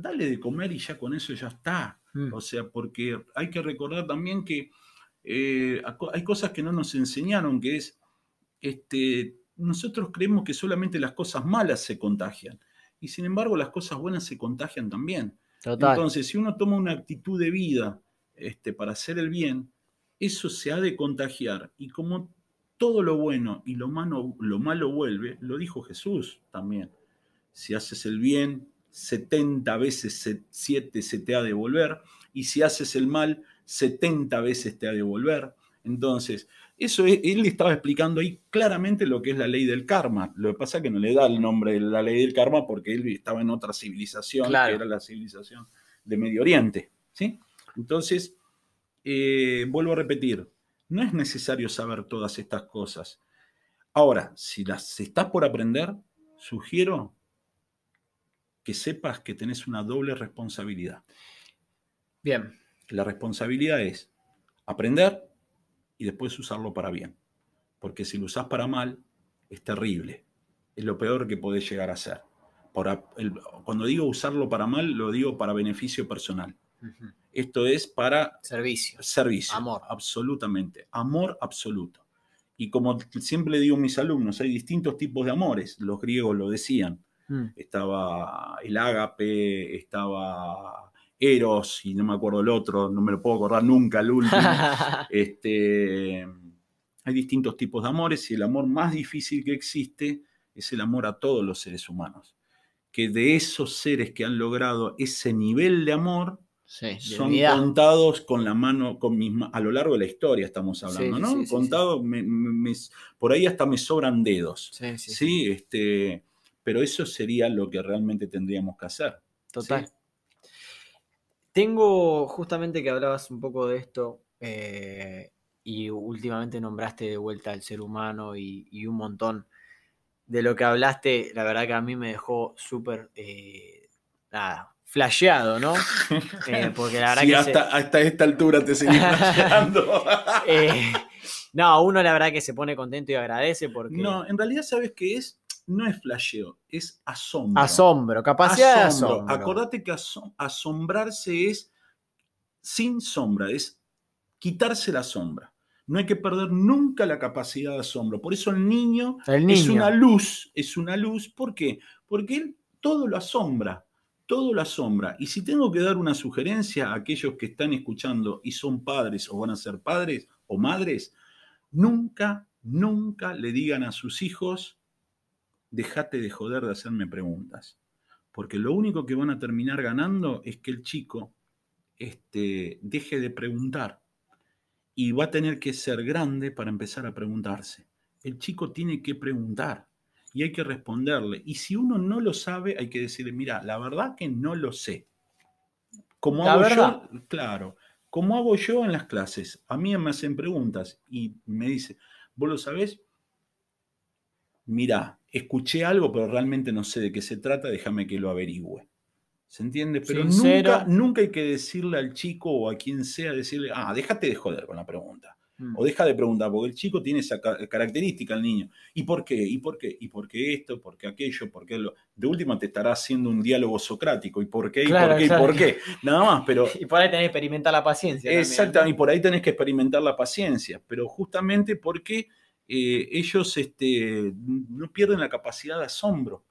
dale de comer y ya con eso ya está. Mm. O sea, porque hay que recordar también que eh, hay cosas que no nos enseñaron, que es, este, nosotros creemos que solamente las cosas malas se contagian. Y sin embargo, las cosas buenas se contagian también. Total. Entonces, si uno toma una actitud de vida este, para hacer el bien, eso se ha de contagiar. Y como todo lo bueno y lo malo, lo malo vuelve, lo dijo Jesús también. Si haces el bien, 70 veces 7 se te ha de volver. Y si haces el mal, 70 veces te ha de volver. Entonces, eso es- él estaba explicando ahí claramente lo que es la ley del karma. Lo que pasa es que no le da el nombre de la ley del karma porque él estaba en otra civilización, Claro. que era la civilización de Medio Oriente. ¿sí? Entonces, eh, vuelvo a repetir, no es necesario saber todas estas cosas. Ahora, si las estás por aprender, sugiero que sepas que tenés una doble responsabilidad. Bien. La responsabilidad es aprender y después usarlo para bien. Porque si lo usás para mal, es terrible. Es lo peor que podés llegar a el- cuando digo usarlo para mal, lo digo para beneficio personal. Esto es para Servicio. servicio. Amor. Absolutamente. Amor absoluto. Y como siempre digo a mis alumnos, hay distintos tipos de amores. Los griegos lo decían. Mm. Estaba el ágape, estaba Eros, y no me acuerdo el otro, no me lo puedo acordar nunca, el último. [laughs] Este, hay distintos tipos de amores y el amor más difícil que existe es el amor a todos los seres humanos. Que de esos seres que han logrado ese nivel de amor sí, son unidad. contados con la mano, con mis a lo largo de la historia estamos hablando, Sí, ¿no? sí, me- me- me- por ahí hasta me sobran dedos. Sí, este, pero eso sería lo que realmente tendríamos que hacer. Total. ¿sí? Tengo justamente que hablabas un poco de esto eh, y últimamente nombraste de vuelta al ser humano y, y un montón de lo que hablaste, la verdad que a mí me dejó súper, eh, nada, flasheado, ¿no? [laughs] Eh, porque la verdad Sí, que... se- hasta, hasta esta altura te seguís [laughs] flasheando. eh, no, uno la verdad que se pone contento y agradece porque... No, en realidad, ¿sabes qué es? No es flasheo, es asombro. Asombro, capacidad de Asombro. asombro. Acordate que aso- asombrarse es sin sombra, es quitarse la sombra. No hay que perder nunca la capacidad de asombro. Por eso el niño, El es niño. una luz, es una luz. ¿Por qué? Porque él todo lo asombra, todo lo asombra. Y si tengo que dar una sugerencia a aquellos que están escuchando y son padres o van a ser padres o madres, nunca, nunca le digan a sus hijos, déjate de joder de hacerme preguntas. Porque lo único que van a terminar ganando es que el chico este, deje de preguntar. Y va a tener que ser grande para empezar a preguntarse. El chico tiene que preguntar y hay que responderle. Y si uno no lo sabe, hay que decirle, mira, la verdad que no lo sé. Como La hago verdad. yo, claro, como hago yo en las clases, a mí me hacen preguntas y me dice, ¿vos lo sabés? Mirá, escuché algo, pero realmente no sé de qué se trata, déjame que lo averigüe. ¿Se entiende? Pero Sincero. nunca, nunca hay que decirle al chico o a quien sea, decirle, ah, déjate de joder con la pregunta. Mm. O deja de preguntar, porque el chico tiene esa ca- característica, el niño. ¿Y por qué? ¿Y por qué? ¿Y por qué esto? ¿Por qué aquello? ¿Por qué lo? De última te estará haciendo un diálogo socrático. ¿Y por qué? ¿Y Claro, por qué? ¿Y por qué? Nada más, pero [laughs] Y por ahí tenés que experimentar la paciencia. también, ¿no? y por ahí tenés que experimentar la paciencia, pero justamente porque eh, ellos este, no pierden la capacidad de asombro.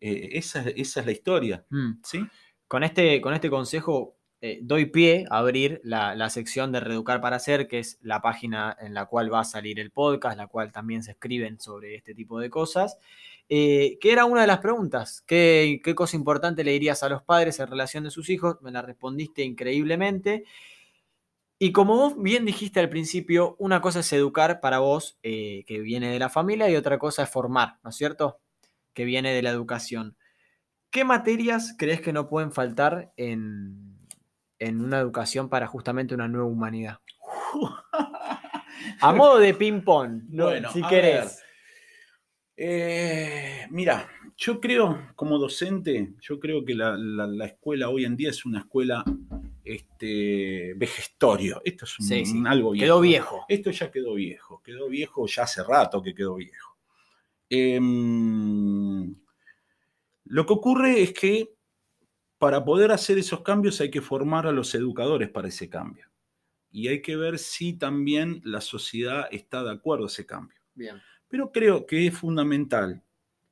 Eh, esa, esa es la historia, Mm. ¿sí? Con este, con este consejo eh, doy pie a abrir la, la sección de Reeducar para Ser, que es la página en la cual va a salir el podcast, la cual también se escriben sobre este tipo de cosas. Que era una de las preguntas. ¿Qué, ¿Qué cosa importante le dirías a los padres en relación de sus hijos? Me la respondiste increíblemente. Y como vos bien dijiste al principio, una cosa es educar para vos, eh, que viene de la familia, y otra cosa es formar, ¿no es cierto? Que viene de la educación. ¿Qué materias crees que no pueden faltar en, en una educación para justamente una nueva humanidad? [laughs] A modo de ping-pong, ¿no? Bueno, si querés. Eh, mira, yo creo, como docente, yo creo que la, la- la escuela hoy en día es una escuela este, vejestorio. Esto es un, Sí, sí. un algo viejo. Quedó viejo. Esto ya quedó viejo, quedó viejo ya hace rato que quedó viejo. Em, lo que ocurre es que para poder hacer esos cambios hay que formar a los educadores para ese cambio. Y hay que ver si también la sociedad está de acuerdo a ese cambio. Bien. Pero creo que es fundamental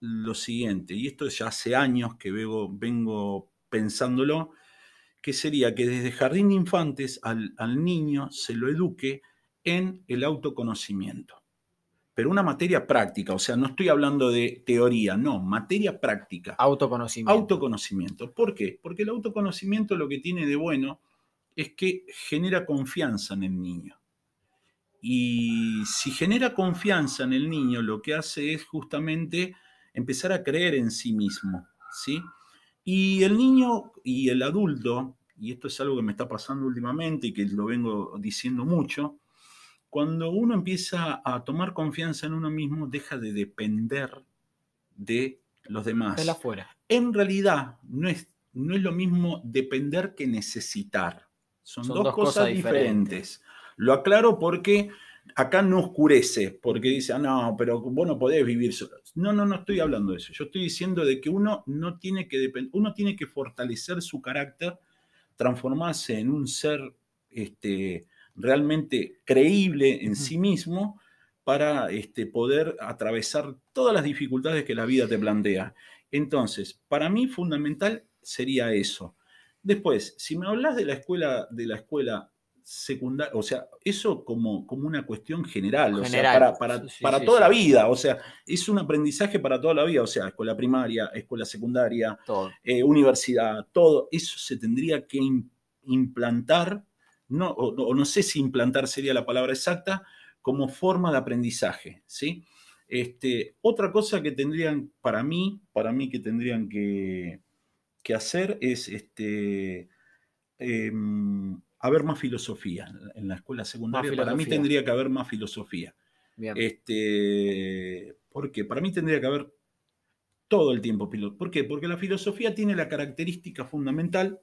lo siguiente, y esto ya hace años que vengo, vengo pensándolo, que sería que desde jardín de infantes al, al niño se lo eduque en el autoconocimiento. Pero una materia práctica, o sea, no estoy hablando de teoría, no, materia práctica. Autoconocimiento. Autoconocimiento. ¿Por qué? Porque el autoconocimiento lo que tiene de bueno es que genera confianza en el niño. Y si genera confianza en el niño, lo que hace es justamente empezar a creer en sí mismo, ¿sí? Y el niño y el adulto, y esto es algo que me está pasando últimamente y que lo vengo diciendo mucho, cuando uno empieza a tomar confianza en uno mismo, deja de depender de los demás Del afuera. en realidad no es, no es lo mismo depender que necesitar. Son, dos, cosas, diferentes. Lo aclaro porque acá no oscurece, porque dice, ah, no, pero vos no podés vivir solo. No, no, no estoy hablando de eso. Yo estoy diciendo de que uno no tiene que depender, uno tiene que fortalecer su carácter, transformarse en un ser este, realmente creíble en sí mismo para este, poder atravesar todas las dificultades que la vida te plantea. Entonces, para mí fundamental sería eso. Después, si me hablas de la escuela, de la escuela secundaria, o sea, eso como, como una cuestión general, o sea, para, para, Sí, para sí, toda sí. la vida, o sea, es un aprendizaje para toda la vida, o sea, escuela primaria, escuela secundaria, Todo. eh, universidad, todo eso se tendría que im- implantar, no, o, o no sé si implantar sería la palabra exacta, como forma de aprendizaje, ¿sí? Este, otra cosa que tendrían, para mí, para mí que tendrían que, que hacer es este, em, haber más filosofía en la- escuela secundaria. Para mí tendría que haber más filosofía. Bien. Este, ¿Por qué? Para mí tendría que haber todo el tiempo piloto. ¿Por qué? Porque la filosofía tiene la característica fundamental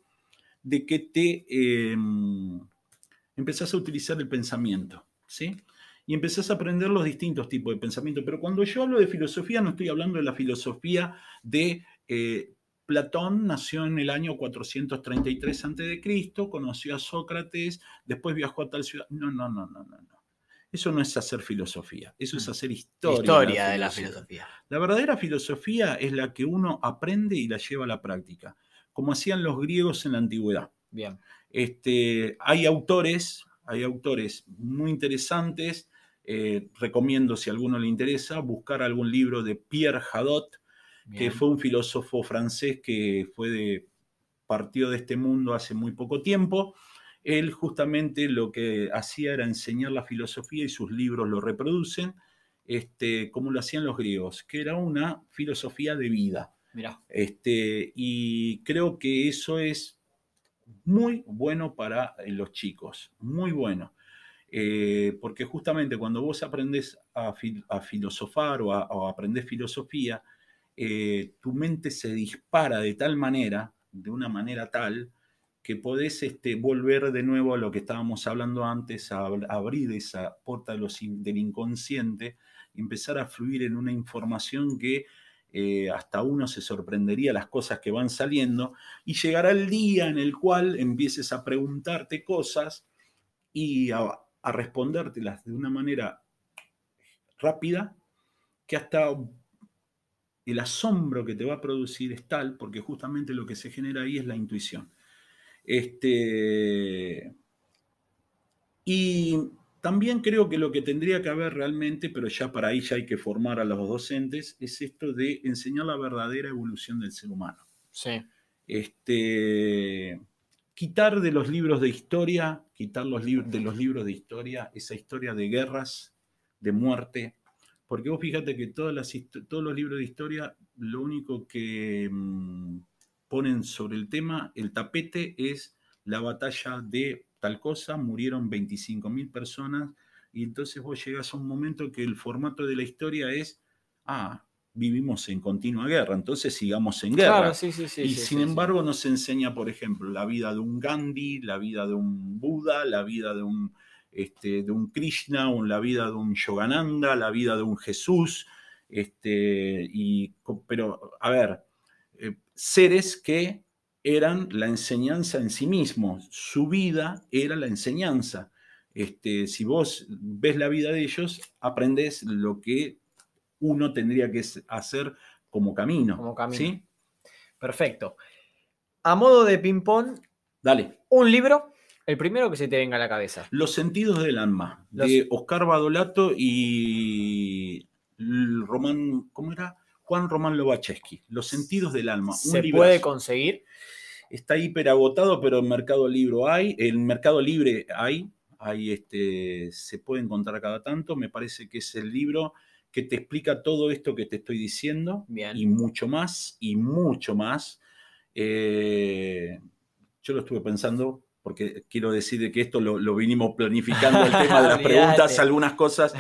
de que te eh, empezás a utilizar el pensamiento, ¿sí? Y empezás a aprender los distintos tipos de pensamiento. Pero cuando yo hablo de filosofía, no estoy hablando de la filosofía de eh, Platón, nació en el año 433 a.C., conoció a Sócrates, después viajó a tal ciudad. No, no, no, no, no. Eso no es hacer filosofía, eso es hacer historia. Historia de la filosofía. La verdadera filosofía es la que uno aprende y la lleva a la práctica, como hacían los griegos en la antigüedad. Bien. Este, hay autores, hay autores muy interesantes. eh, recomiendo, si a alguno le interesa, buscar algún libro de Pierre Hadot, que fue un filósofo francés que fue de, partió de este mundo hace muy poco tiempo. Él justamente lo que hacía era enseñar la filosofía y sus libros lo reproducen, este, como lo hacían los griegos, que era una filosofía de vida. Mirá. Este, y creo que eso es muy bueno para eh, los chicos, muy bueno. Eh, porque justamente cuando vos aprendes a, filosofar o, a, aprendés filosofía, eh, tu mente se dispara de tal manera, de una manera tal, que podés este, volver de nuevo a lo que estábamos hablando antes, a, abrir esa puerta del inconsciente empezar a fluir en una información que eh, hasta uno se sorprendería las cosas que van saliendo y llegará el día en el cual empieces a preguntarte cosas y a respondértelas de una manera rápida que hasta el asombro que te va a producir es tal, porque justamente lo que se genera ahí es la intuición. Este, y también creo que lo que tendría que haber realmente, pero ya para ahí ya hay que formar a los docentes, es esto de enseñar la verdadera evolución del ser humano. Sí. Este, quitar de los libros de historia, quitar los de los libros de historia esa historia de guerras, de muerte, porque vos fíjate que todas las, todos los libros de historia lo único que mm, ponen sobre el tema, el tapete es la batalla de tal cosa, murieron 25.000 personas y entonces vos llegas a un momento que el formato de la historia es, ah, vivimos en continua guerra, entonces sigamos en guerra. y sin embargo nos enseña, por ejemplo, la vida de un Gandhi, la vida de un Buda, la vida de un, este, de un Krishna, la vida de un Yogananda, la vida de un Jesús, este, y, pero a ver, eh, seres que eran la enseñanza en sí mismos, su vida era la enseñanza. Este, si vos ves la vida de ellos, aprendes lo que uno tendría que hacer como camino. Como camino. ¿sí? Perfecto. A modo de ping-pong, dale. Un libro, el primero que se te venga a la cabeza. Los sentidos del alma, de Oscar Badolato y Román, ¿cómo era? Juan Román Lobacheski, Los sentidos del alma. ¿Se puede conseguir? Está hiperagotado, pero en Mercado Libre hay. En Mercado Libre hay. hay este, se puede encontrar cada tanto. Me parece que es el libro que te explica todo esto que te estoy diciendo. Bien. Y mucho más, y mucho más. Eh, yo lo estuve pensando porque quiero decir que esto lo, vinimos planificando, el tema de [laughs] las preguntas, algunas cosas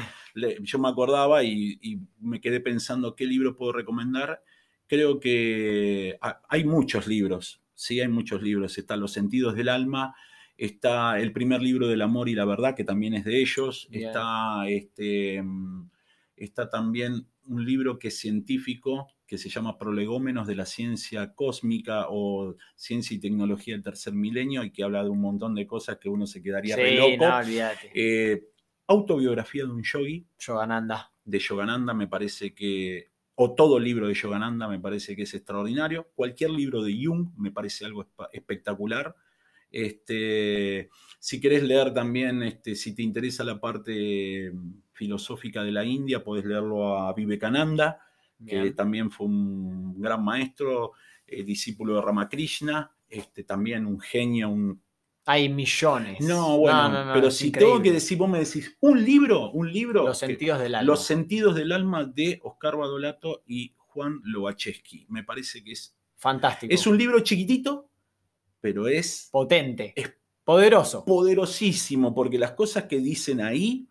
yo me acordaba y, me quedé pensando qué libro puedo recomendar. Creo que hay muchos libros, sí, hay muchos libros. Están Los sentidos del alma, está el primer libro del amor y la verdad, que también es de ellos. Está, este, mm, está también un libro que es científico, que se llama Prolegómenos de la Ciencia Cósmica o Ciencia y Tecnología del Tercer Milenio y que habla de un montón de cosas que uno se quedaría re loco. Eh, autobiografía de un yogi. Yogananda. De Yogananda me parece que, o todo libro de Yogananda me parece que es extraordinario. Cualquier libro de Jung me parece algo espectacular. Este, si querés leer también, este, si te interesa la parte mm, filosófica de la India, podés leerlo a Vivekananda, que también fue un gran maestro, eh, discípulo de Ramakrishna, este, también un genio, un hay millones. No, bueno, pero si tengo que decir, vos me decís, un libro, un libro. Los sentidos del alma. Los sentidos del alma de Oscar Badolato y Juan Lobacheski. Me parece que es. Fantástico. Es un libro chiquitito, pero es. Potente. Es poderoso. Poderosísimo, porque las cosas que dicen ahí,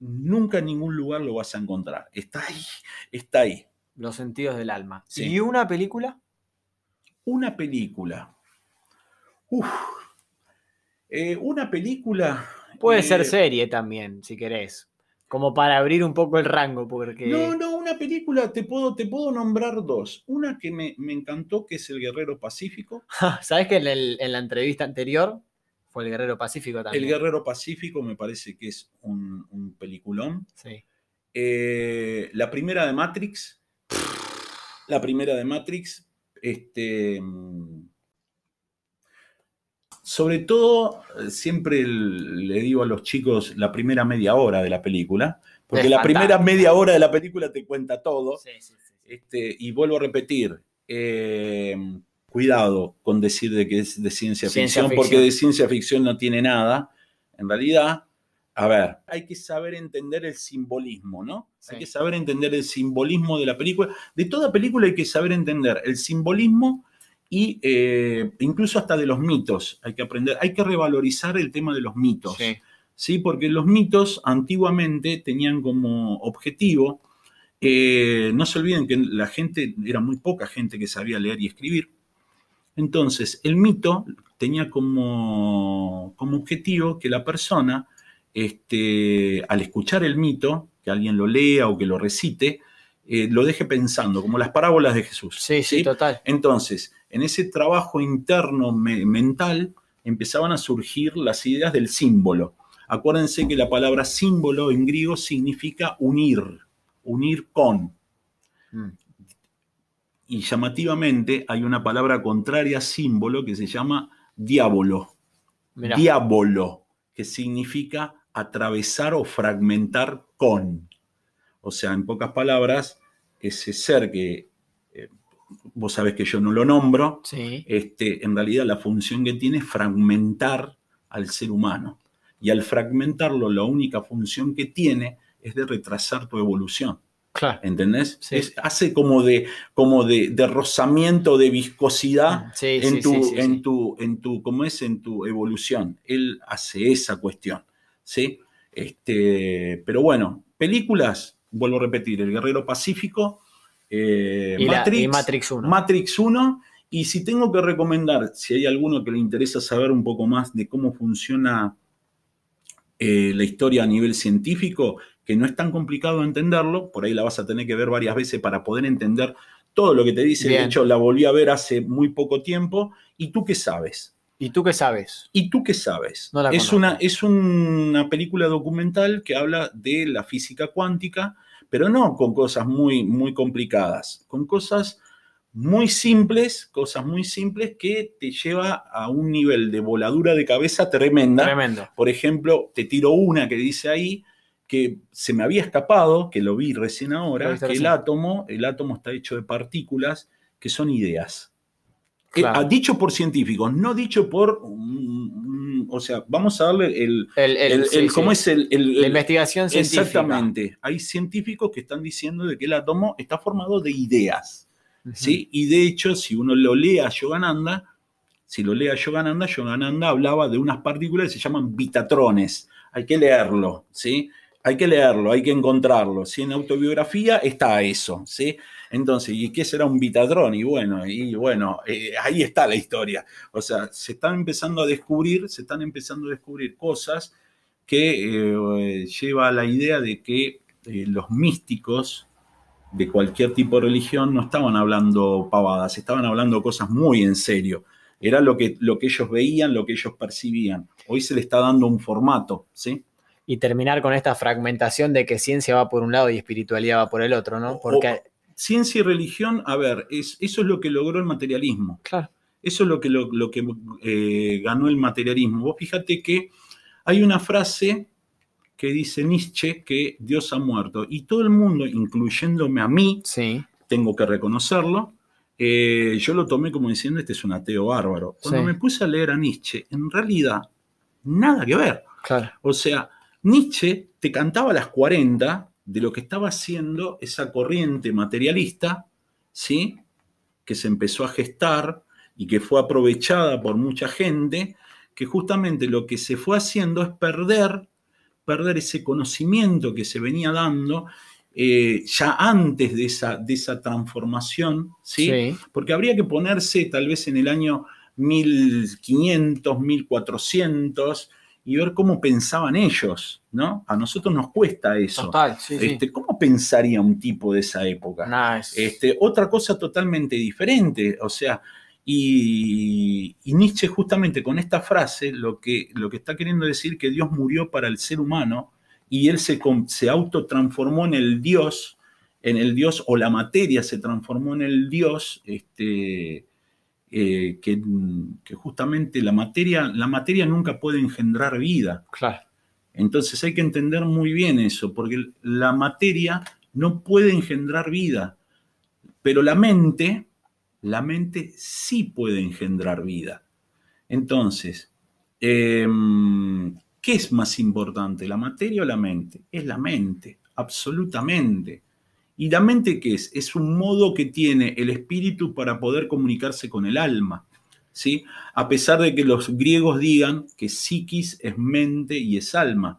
nunca en ningún lugar lo vas a encontrar. Está ahí, está ahí. Los sentidos del alma. ¿Y una película? Una película. Uf, eh, una película. Puede ser eh, serie también, si querés. Como para abrir un poco el rango, porque. No, no, una película, te puedo, te puedo nombrar dos. Una que me, encantó, que es El Guerrero Pacífico. [laughs] ¿Sabes que en, la entrevista anterior fue El Guerrero Pacífico también? El Guerrero Pacífico me parece que es un, peliculón. Sí. Eh, la primera de Matrix. La primera de Matrix. Este mm, sobre todo, eh, siempre le digo a los chicos la primera media hora de la película, porque la primera media hora de la película te cuenta todo. Este, y vuelvo a repetir, eh, cuidado con decir de que es de ciencia, ficción, porque de ciencia ficción no tiene nada. En realidad, a ver, hay que saber entender el simbolismo, ¿no? Hay que saber entender el simbolismo de la película. De toda película hay que saber entender el simbolismo y eh, incluso hasta de los mitos hay que aprender, hay que revalorizar el tema de los mitos. ¿sí? Porque los mitos antiguamente tenían como objetivo, eh, no se olviden que la gente, era muy poca gente que sabía leer y escribir, entonces el mito tenía como, como objetivo que la persona, este, al escuchar el mito, que alguien lo lea o que lo recite, eh, lo deje pensando, como las parábolas de Jesús. Sí, sí, total. Entonces, en ese trabajo interno mental empezaban a surgir las ideas del símbolo. Acuérdense que la palabra símbolo en griego significa unir, unir con. Mm. Y llamativamente hay una palabra contraria símbolo que se llama diablo. Diablo, que significa atravesar o fragmentar con. O sea, en pocas palabras, ese ser que eh, vos sabés que yo no lo nombro, este, en realidad la función que tiene es fragmentar al ser humano. Y al fragmentarlo, la única función que tiene es de retrasar tu evolución. Claro. ¿Entendés? hace como de, como de, rozamiento, de viscosidad en, tu, en, tu, en tu, ¿cómo es? En tu evolución. Él hace esa cuestión. ¿sí? Este, pero bueno, películas, vuelvo a repetir, El Guerrero Pacífico, eh, Matrix, Matrix 1. Matrix 1. Y si tengo que recomendar, si hay alguno que le interesa saber un poco más de cómo funciona eh, la historia a nivel científico, que no es tan complicado entenderlo, por ahí la vas a tener que ver varias veces para poder entender todo lo que te dice. De hecho, la volví a ver hace muy poco tiempo. ¿Y tú qué sabes? ¿Y tú qué sabes? ¿Y tú qué sabes? es, una, es una película documental que habla de la física cuántica, pero no con cosas muy, muy complicadas, con cosas muy simples, cosas muy simples que te lleva a un nivel de voladura de cabeza tremenda. Tremendo. Por ejemplo, te tiro una que dice ahí que se me había escapado, que lo vi recién ahora, que el átomo, el átomo está hecho de partículas que son ideas. Eh, dicho por científicos, no dicho por. o sea, vamos a darle el. ¿Cómo es el, La investigación científica. Exactamente. Hay científicos que están diciendo de que el átomo está formado de ideas. ¿sí? Y de hecho, si uno lo lee a Yogananda, si lo lee a Yogananda, Yogananda hablaba de unas partículas que se llaman bitatrones. Hay que leerlo, ¿sí? Hay que leerlo, hay que encontrarlo. Si en autobiografía está eso, ¿sí? Entonces, ¿y qué será un Bitatron? Y bueno, y bueno, eh, ahí está la historia. O sea, se están empezando a descubrir, se están empezando a descubrir cosas que eh, lleva a la idea de que eh, los místicos de cualquier tipo de religión no estaban hablando pavadas, estaban hablando cosas muy en serio. Era lo que, lo que ellos veían, lo que ellos percibían. Hoy se le está dando un formato, ¿sí? Y terminar con esta fragmentación de que ciencia va por un lado y espiritualidad va por el otro, ¿no? Porque ciencia y religión, a ver, es, eso es lo que logró el materialismo. Claro. Eso es lo que, lo, que eh, ganó el materialismo. Vos fíjate que hay una frase que dice Nietzsche que Dios ha muerto. Y todo el mundo, incluyéndome a mí, sí. tengo que reconocerlo, eh, yo lo tomé como diciendo, este es un ateo bárbaro. Cuando me puse a leer a Nietzsche, en realidad, nada que ver. Claro. O sea, Nietzsche te cantaba a las 40 de lo que estaba haciendo esa corriente materialista, ¿sí? que se empezó a gestar y que fue aprovechada por mucha gente, que justamente lo que se fue haciendo es perder, perder ese conocimiento que se venía dando eh, ya antes de esa, de esa transformación, ¿sí? Porque habría que ponerse tal vez en el año 1500, 1400, y ver cómo pensaban ellos, ¿no? A nosotros nos cuesta eso. Total, sí, este, ¿Cómo pensaría un tipo de esa época? este, otra cosa totalmente diferente, o sea, y, Nietzsche justamente con esta frase lo que, lo que está queriendo decir que Dios murió para el ser humano y él se, se autotransformó en el Dios, en el Dios, o la materia se transformó en el Dios, este, eh, que, justamente la materia, la materia nunca puede engendrar vida. Claro. Entonces hay que entender muy bien eso, porque la materia no puede engendrar vida, pero la mente, la mente sí puede engendrar vida. Entonces, em, ¿qué es más importante, la materia o la mente? Es la mente, absolutamente. ¿Y la mente qué es? Es un modo que tiene el espíritu para poder comunicarse con el alma. ¿sí? A pesar de que los griegos digan que psiquis es mente y es alma.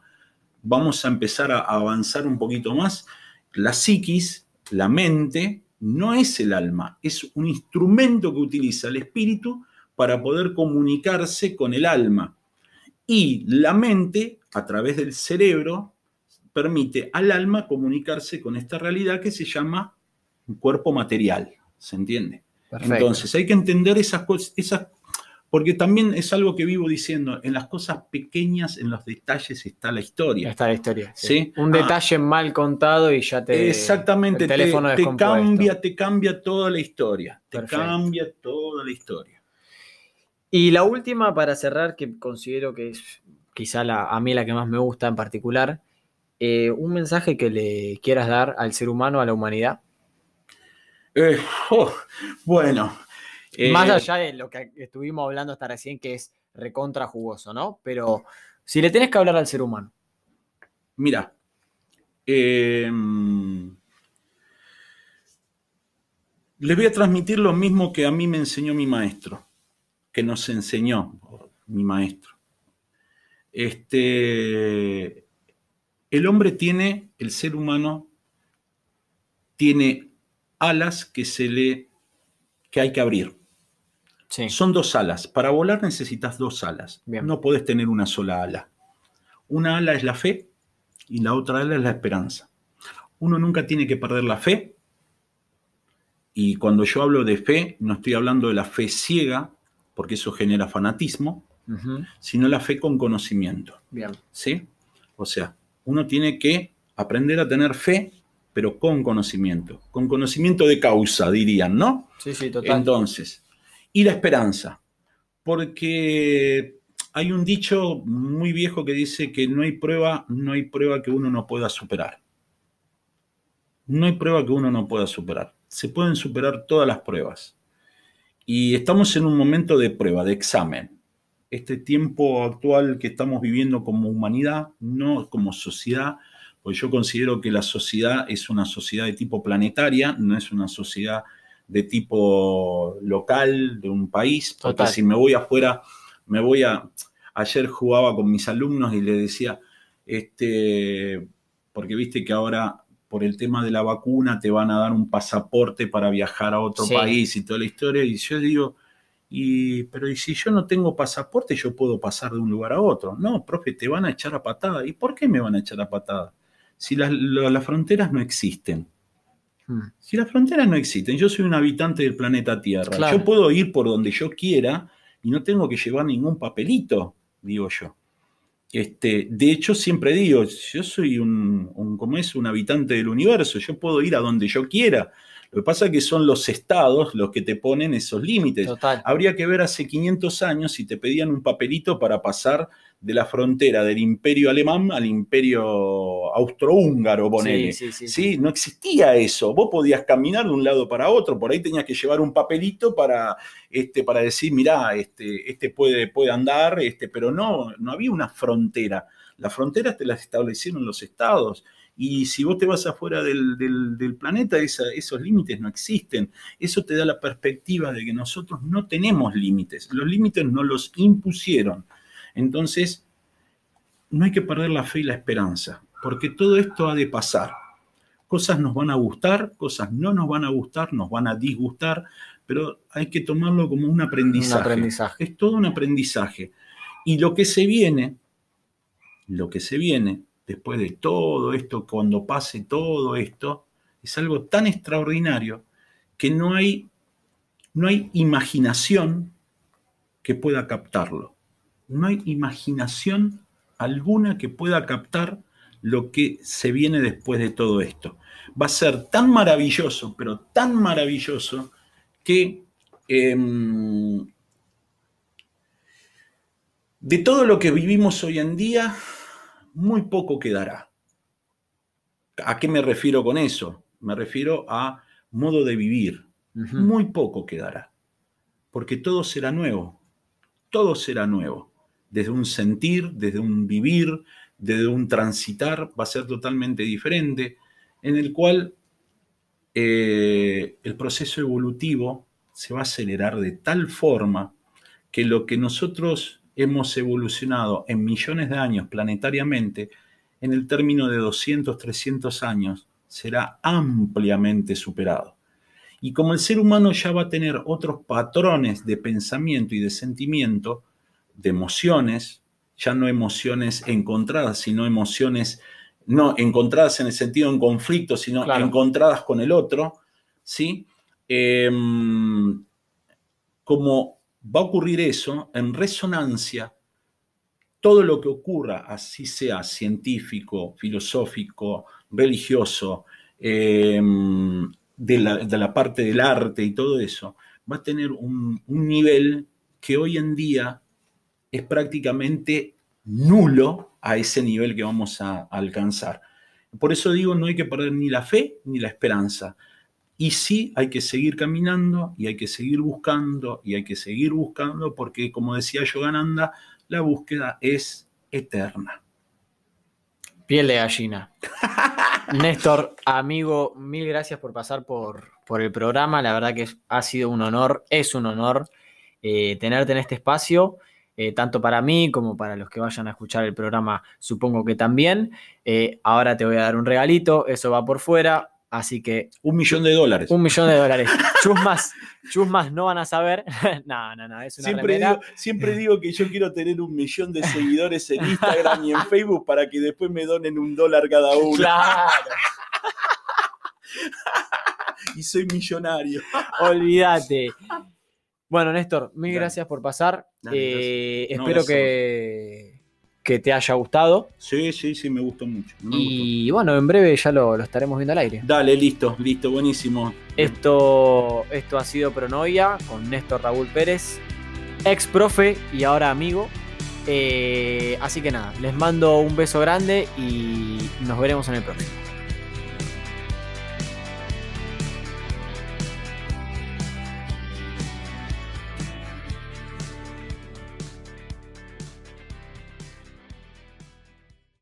Vamos a empezar a avanzar un poquito más. La psiquis, la mente, no es el alma, es un instrumento que utiliza el espíritu para poder comunicarse con el alma. Y la mente, a través del cerebro, permite al alma comunicarse con esta realidad que se llama un cuerpo material. ¿Se entiende? Entonces hay que entender esas cosas, esas, porque también es algo que vivo diciendo, en las cosas pequeñas, en los detalles está la historia. Está la historia. Sí. Un ah. detalle mal contado y ya te... Exactamente, te, cambia, te cambia toda la historia. Te cambia toda la historia. Y la última para cerrar, que considero que es quizá la, a mí la que más me gusta en particular, eh, un mensaje que le quieras dar al ser humano, a la humanidad. Eh, oh, bueno. Más eh, allá de lo que estuvimos hablando hasta recién, que es recontra jugoso, ¿no? Pero si le tenés que hablar al ser humano. Mira. Em, les voy a transmitir lo mismo que a mí me enseñó mi maestro, que nos enseñó mi maestro. Este, el hombre tiene, el ser humano, tiene alas que se le que hay que abrir. Son dos alas. Para volar necesitas dos alas. No puedes tener una sola ala. Una ala es la fe y la otra ala es la esperanza. Uno nunca tiene que perder la fe. Y cuando yo hablo de fe, no estoy hablando de la fe ciega, porque eso genera fanatismo, sino la fe con conocimiento. Bien. ¿Sí? O sea, uno tiene que aprender a tener fe pero con conocimiento, con conocimiento de causa, dirían, ¿no? Sí, sí, total. Entonces, y la esperanza, porque hay un dicho muy viejo que dice que no hay prueba, no hay prueba que uno no pueda superar. No hay prueba que uno no pueda superar. Se pueden superar todas las pruebas. Y estamos en un momento de prueba, de examen. Este tiempo actual que estamos viviendo como humanidad, no como sociedad, pues yo considero que la sociedad es una sociedad de tipo planetaria, no es una sociedad de tipo local, de un país, porque si me voy afuera, me voy a... Ayer jugaba con mis alumnos y les decía, este, porque viste que ahora por el tema de la vacuna te van a dar un pasaporte para viajar a otro país y toda la historia, y yo digo, y, pero ¿y si yo no tengo pasaporte, yo puedo pasar de un lugar a otro? No, profe, te van a echar a patada. ¿Y por qué me van a echar a patada? si las, fronteras no existen. Hmm. Si las fronteras no existen, yo soy un habitante del planeta Tierra. Yo puedo ir por donde yo quiera y no tengo que llevar ningún papelito, digo yo. Este, de hecho, siempre digo, yo soy un, como es, un habitante del universo, yo puedo ir a donde yo quiera. Lo que pasa es que son los estados los que te ponen esos límites. Habría que ver hace 500 años si te pedían un papelito para pasar de la frontera del imperio alemán al imperio austrohúngaro, ponele. Sí, sí, sí, No existía eso. Vos podías caminar de un lado para otro, por ahí tenías que llevar un papelito para, este, para decir, mirá, este, este puede, puede andar, este, pero no, no había una frontera. Las fronteras te las establecieron los estados. Y si vos te vas afuera del, del, planeta, esos límites no existen. Eso te da la perspectiva de que nosotros no tenemos límites. Los límites no los impusieron. Entonces, no hay que perder la fe y la esperanza, porque todo esto ha de pasar. Cosas nos van a gustar, cosas no nos van a gustar, nos van a disgustar, pero hay que tomarlo como un aprendizaje. Un aprendizaje. Es todo un aprendizaje. Y lo que se viene, lo que se viene después de todo esto, cuando pase todo esto, es algo tan extraordinario que no hay, no hay imaginación que pueda captarlo no hay imaginación alguna que pueda captar lo que se viene después de todo esto. Va a ser tan maravilloso, pero tan maravilloso, que em, de todo lo que vivimos hoy en día, muy poco quedará. ¿A qué me refiero con eso? Me refiero a modo de vivir. Muy poco quedará. Porque todo será nuevo. Todo será nuevo desde un sentir, desde un vivir, desde un transitar, va a ser totalmente diferente, en el cual eh, el proceso evolutivo se va a acelerar de tal forma que lo que nosotros hemos evolucionado en millones de años planetariamente, en el término de 200, 300 años, será ampliamente superado. Y como el ser humano ya va a tener otros patrones de pensamiento y de sentimiento, de emociones, ya no emociones encontradas, sino emociones no encontradas en el sentido en conflicto, sino encontradas con el otro, ¿sí? Em, como va a ocurrir eso, en resonancia, todo lo que ocurra, así sea científico, filosófico, religioso, em, de, la, parte del arte y todo eso, va a tener un, nivel que hoy en día es prácticamente nulo a ese nivel que vamos a, alcanzar. Por eso digo, no hay que perder ni la fe ni la esperanza. Y sí hay que seguir caminando y hay que seguir buscando y hay que seguir buscando porque, como decía Yogananda, la búsqueda es eterna. Piel de gallina. [laughs] Néstor, amigo, mil gracias por pasar por, por, el programa. La verdad que ha sido un honor, es un honor eh, tenerte en este espacio, eh, tanto para mí como para los que vayan a escuchar el programa, supongo que también. Eh, ahora te voy a dar un regalito, eso va por fuera. Así que. Un millón de dólares. Un millón de dólares. [laughs] Chusmas, chusmas no van a saber. [laughs] no, no, no. Es una siempre digo, siempre digo que yo quiero tener un millón de seguidores en Instagram y en Facebook para que después me donen un dólar cada uno. [laughs] Claro. y soy millonario. Olvídate. Bueno, Néstor, mil gracias por pasar. Eh, espero que que te haya gustado. Sí, sí, sí, me gustó mucho. y bueno, en breve ya lo, estaremos viendo al aire. Dale, listo, listo, buenísimo. Esto, esto ha sido Pronoia con Néstor Raúl Pérez, ex profe y ahora amigo. Eh, así que nada, les mando un beso grande y nos veremos en el próximo.